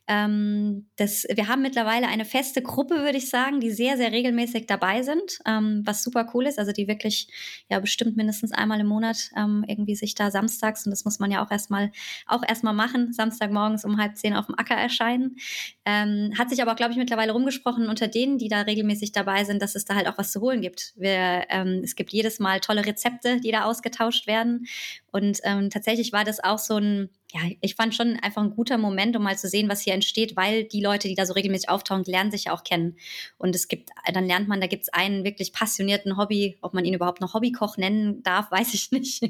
Speaker 3: Ähm, das, wir haben mittlerweile eine feste Gruppe, würde ich sagen, die sehr, sehr regelmäßig dabei sind, ähm, was super cool ist. Also die wirklich ja bestimmt mindestens einmal im Monat ähm, irgendwie sich da samstags, und das muss man ja auch erstmal auch erstmal machen, Samstagmorgens um halb zehn auf dem Acker erscheinen. Ähm, hat sich aber glaube ich, mittlerweile rumgesprochen unter denen, die da regelmäßig dabei sind, dass es da halt auch was zu holen gibt. Wir, ähm, es gibt jedes Mal tolle Rezepte, die da ausgetauscht werden. Und ähm, tatsächlich war das auch so ein, ja, ich fand schon einfach ein guter Moment, um mal zu sehen, was hier entsteht, weil die Leute, die da so regelmäßig auftauchen, lernen sich ja auch kennen. Und es gibt, dann lernt man, da gibt es einen wirklich passionierten Hobby, ob man ihn überhaupt noch Hobbykoch nennen darf, weiß ich nicht.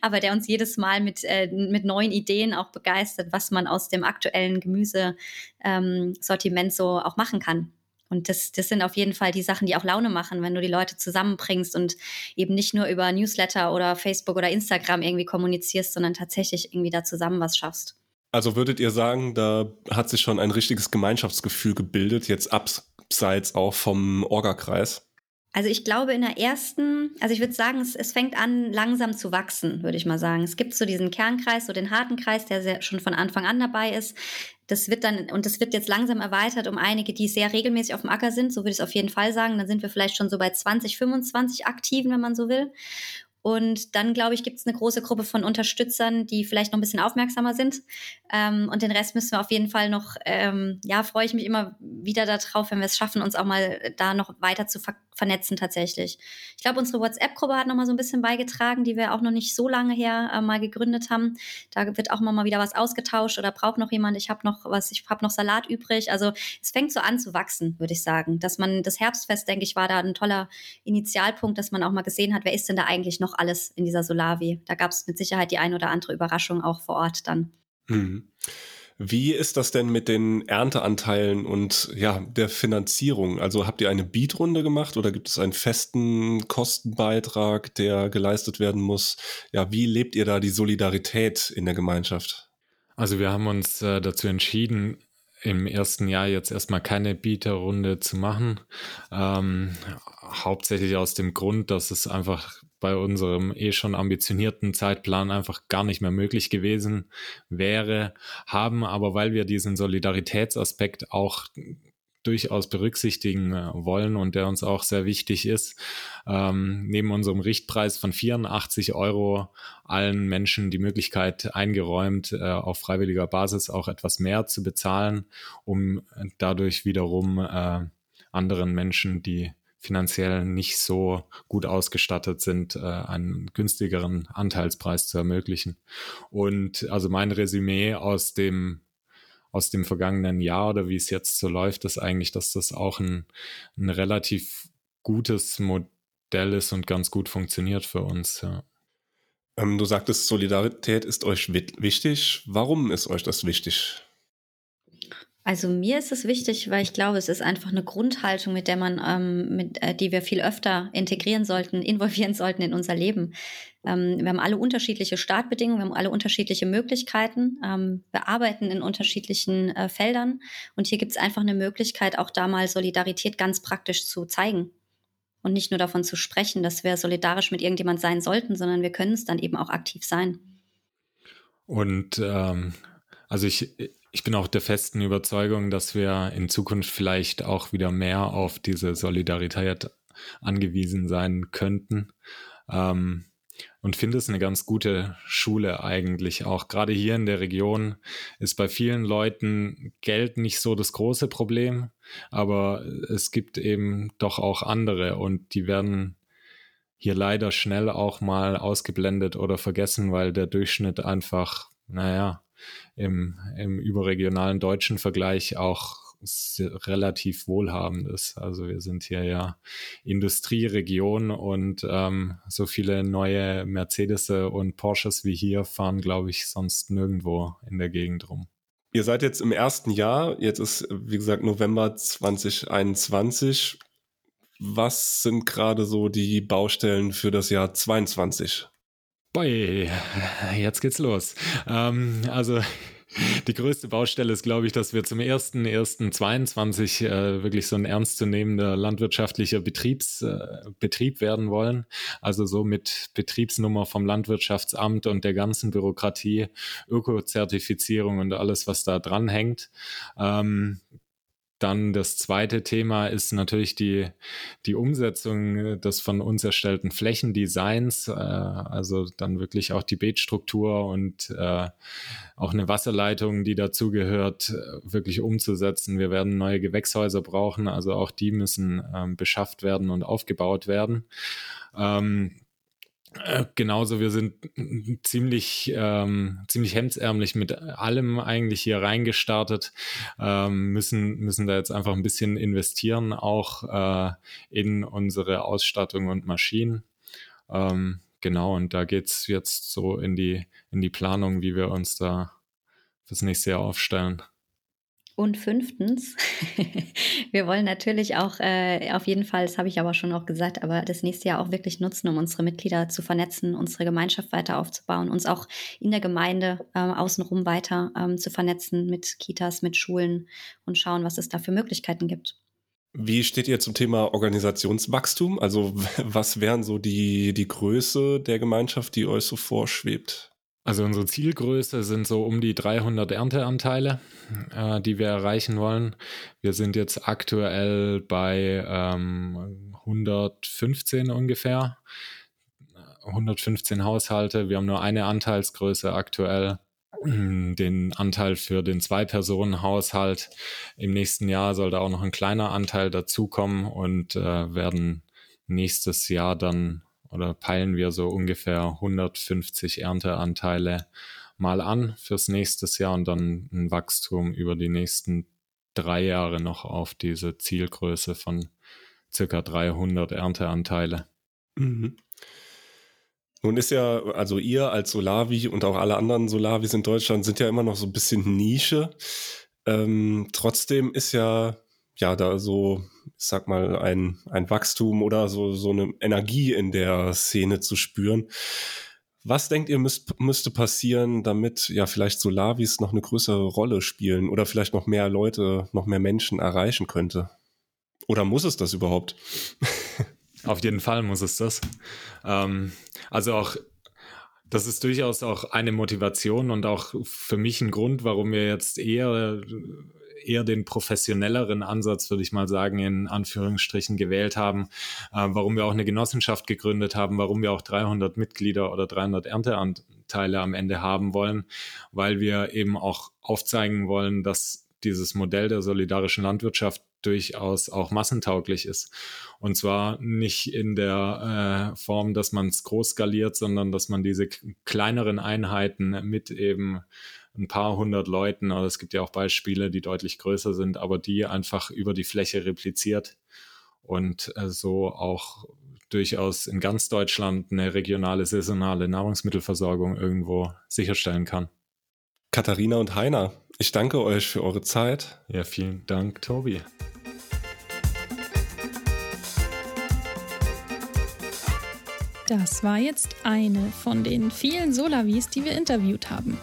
Speaker 3: Aber der uns jedes Mal mit, äh, mit neuen Ideen auch begeistert, was man aus dem aktuellen Gemüsesortiment ähm, so auch machen kann. Und das, das sind auf jeden Fall die Sachen, die auch Laune machen, wenn du die Leute zusammenbringst und eben nicht nur über Newsletter oder Facebook oder Instagram irgendwie kommunizierst, sondern tatsächlich irgendwie da zusammen was schaffst.
Speaker 2: Also würdet ihr sagen, da hat sich schon ein richtiges Gemeinschaftsgefühl gebildet, jetzt abseits auch vom Orga-Kreis?
Speaker 3: Also ich glaube in der ersten, also ich würde sagen, es, es, fängt an langsam zu wachsen, würde ich mal sagen. Es gibt so diesen Kernkreis, so den harten Kreis, der sehr, schon von Anfang an dabei ist. Das wird dann, und das wird jetzt langsam erweitert um einige, die sehr regelmäßig auf dem Acker sind, so würde ich es auf jeden Fall sagen. Dann sind wir vielleicht schon so bei 20, 25 Aktiven, wenn man so will. Und dann, glaube ich, gibt es eine große Gruppe von Unterstützern, die vielleicht noch ein bisschen aufmerksamer sind. Ähm, und den Rest müssen wir auf jeden Fall noch, ähm, ja, freue ich mich immer wieder darauf, wenn wir es schaffen, uns auch mal da noch weiter zu ver vernetzen tatsächlich. Ich glaube, unsere WhatsApp-Gruppe hat noch mal so ein bisschen beigetragen, die wir auch noch nicht so lange her äh, mal gegründet haben. Da wird auch mal wieder was ausgetauscht oder braucht noch jemand. Ich habe noch was, ich habe noch Salat übrig. Also es fängt so an zu wachsen, würde ich sagen. Dass man das Herbstfest, denke ich, war da ein toller Initialpunkt, dass man auch mal gesehen hat, wer ist denn da eigentlich noch alles in dieser Solavi. Da gab es mit Sicherheit die ein oder andere Überraschung auch vor Ort dann.
Speaker 2: Mhm. Wie ist das denn mit den Ernteanteilen und ja, der Finanzierung? Also habt ihr eine Beatrunde gemacht oder gibt es einen festen Kostenbeitrag, der geleistet werden muss? Ja, wie lebt ihr da die Solidarität in der Gemeinschaft?
Speaker 4: Also wir haben uns äh, dazu entschieden, im ersten Jahr jetzt erstmal keine Bieterrunde zu machen. Ähm, hauptsächlich aus dem Grund, dass es einfach bei unserem eh schon ambitionierten Zeitplan einfach gar nicht mehr möglich gewesen wäre, haben aber, weil wir diesen Solidaritätsaspekt auch durchaus berücksichtigen äh, wollen und der uns auch sehr wichtig ist, ähm, neben unserem Richtpreis von 84 Euro allen Menschen die Möglichkeit eingeräumt, äh, auf freiwilliger Basis auch etwas mehr zu bezahlen, um dadurch wiederum äh, anderen Menschen, die finanziell nicht so gut ausgestattet sind, äh, einen günstigeren Anteilspreis zu ermöglichen. Und also mein Resümee aus dem aus dem vergangenen Jahr oder wie es jetzt so läuft, ist eigentlich, dass das auch ein, ein relativ gutes Modell ist und ganz gut funktioniert für uns. Ja.
Speaker 2: Ähm, du sagtest, Solidarität ist euch wichtig. Warum ist euch das wichtig?
Speaker 3: Also mir ist es wichtig, weil ich glaube, es ist einfach eine Grundhaltung, mit der man, ähm, mit, äh, die wir viel öfter integrieren sollten, involvieren sollten in unser Leben. Ähm, wir haben alle unterschiedliche Startbedingungen, wir haben alle unterschiedliche Möglichkeiten. Ähm, wir arbeiten in unterschiedlichen äh, Feldern und hier gibt es einfach eine Möglichkeit, auch da mal Solidarität ganz praktisch zu zeigen und nicht nur davon zu sprechen, dass wir solidarisch mit irgendjemand sein sollten, sondern wir können es dann eben auch aktiv sein.
Speaker 4: Und ähm, also ich, ich bin auch der festen Überzeugung, dass wir in Zukunft vielleicht auch wieder mehr auf diese Solidarität angewiesen sein könnten. Ähm, und finde es eine ganz gute Schule eigentlich. Auch gerade hier in der Region ist bei vielen Leuten Geld nicht so das große Problem, aber es gibt eben doch auch andere und die werden hier leider schnell auch mal ausgeblendet oder vergessen, weil der Durchschnitt einfach, naja, im, im überregionalen deutschen Vergleich auch relativ wohlhabend ist. Also wir sind hier ja Industrieregion und ähm, so viele neue Mercedes und Porsches wie hier fahren, glaube ich, sonst nirgendwo in der Gegend rum.
Speaker 2: Ihr seid jetzt im ersten Jahr, jetzt ist, wie gesagt, November 2021. Was sind gerade so die Baustellen für das Jahr 22?
Speaker 4: Boy, jetzt geht's los. Ähm, also die größte Baustelle ist, glaube ich, dass wir zum 1.1.22 äh, wirklich so ein ernstzunehmender landwirtschaftlicher Betriebs, äh, Betrieb werden wollen. Also so mit Betriebsnummer vom Landwirtschaftsamt und der ganzen Bürokratie, Ökozertifizierung und alles, was da dran hängt. Ähm, dann das zweite Thema ist natürlich die, die Umsetzung des von uns erstellten Flächendesigns, äh, also dann wirklich auch die Beetstruktur und äh, auch eine Wasserleitung, die dazugehört, äh, wirklich umzusetzen. Wir werden neue Gewächshäuser brauchen, also auch die müssen ähm, beschafft werden und aufgebaut werden. Ähm, äh, genauso, wir sind ziemlich, ähm, ziemlich hemdsärmlich mit allem eigentlich hier reingestartet, ähm, müssen, müssen da jetzt einfach ein bisschen investieren, auch äh, in unsere Ausstattung und Maschinen. Ähm, genau, und da geht's jetzt so in die, in die Planung, wie wir uns da fürs nächste Jahr aufstellen.
Speaker 3: Und fünftens, wir wollen natürlich auch äh, auf jeden Fall, das habe ich aber schon auch gesagt, aber das nächste Jahr auch wirklich nutzen, um unsere Mitglieder zu vernetzen, unsere Gemeinschaft weiter aufzubauen, uns auch in der Gemeinde äh, außenrum weiter ähm, zu vernetzen mit Kitas, mit Schulen und schauen, was es da für Möglichkeiten gibt.
Speaker 2: Wie steht ihr zum Thema Organisationswachstum? Also was wären so die, die Größe der Gemeinschaft, die euch so vorschwebt?
Speaker 4: Also unsere Zielgröße sind so um die 300 Ernteanteile, äh, die wir erreichen wollen. Wir sind jetzt aktuell bei ähm, 115 ungefähr. 115 Haushalte. Wir haben nur eine Anteilsgröße aktuell. Den Anteil für den Zwei-Personen-Haushalt. Im nächsten Jahr soll da auch noch ein kleiner Anteil dazukommen und äh, werden nächstes Jahr dann oder peilen wir so ungefähr 150 Ernteanteile mal an fürs nächste Jahr und dann ein Wachstum über die nächsten drei Jahre noch auf diese Zielgröße von circa 300 Ernteanteile.
Speaker 2: Mhm. Nun ist ja, also ihr als Solavi und auch alle anderen Solavis in Deutschland sind ja immer noch so ein bisschen Nische. Ähm, trotzdem ist ja ja, da so, ich sag mal, ein, ein Wachstum oder so, so eine Energie in der Szene zu spüren. Was denkt ihr, müsst, müsste passieren, damit ja vielleicht Solavis noch eine größere Rolle spielen oder vielleicht noch mehr Leute, noch mehr Menschen erreichen könnte? Oder muss es das überhaupt?
Speaker 4: Auf jeden Fall muss es das. Ähm, also auch das ist durchaus auch eine Motivation und auch für mich ein Grund, warum wir jetzt eher eher den professionelleren Ansatz, würde ich mal sagen, in Anführungsstrichen gewählt haben, äh, warum wir auch eine Genossenschaft gegründet haben, warum wir auch 300 Mitglieder oder 300 Ernteanteile am Ende haben wollen, weil wir eben auch aufzeigen wollen, dass dieses Modell der solidarischen Landwirtschaft durchaus auch massentauglich ist. Und zwar nicht in der äh, Form, dass man es groß skaliert, sondern dass man diese kleineren Einheiten mit eben ein paar hundert Leuten, aber es gibt ja auch Beispiele, die deutlich größer sind, aber die einfach über die Fläche repliziert und äh, so auch durchaus in ganz Deutschland eine regionale, saisonale Nahrungsmittelversorgung irgendwo sicherstellen kann.
Speaker 2: Katharina und Heiner, ich danke euch für eure Zeit.
Speaker 4: Ja, vielen Dank, Tobi.
Speaker 1: Das war jetzt eine von den vielen Solavis, die wir interviewt haben.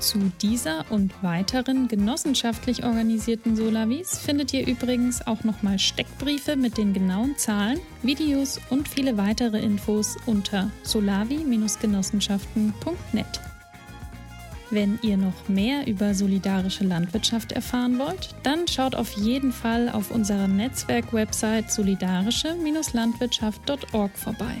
Speaker 1: Zu dieser und weiteren genossenschaftlich organisierten Solavis findet ihr übrigens auch nochmal Steckbriefe mit den genauen Zahlen, Videos und viele weitere Infos unter solavi-genossenschaften.net. Wenn ihr noch mehr über solidarische Landwirtschaft erfahren wollt, dann schaut auf jeden Fall auf unserer Netzwerk-Website solidarische-landwirtschaft.org vorbei.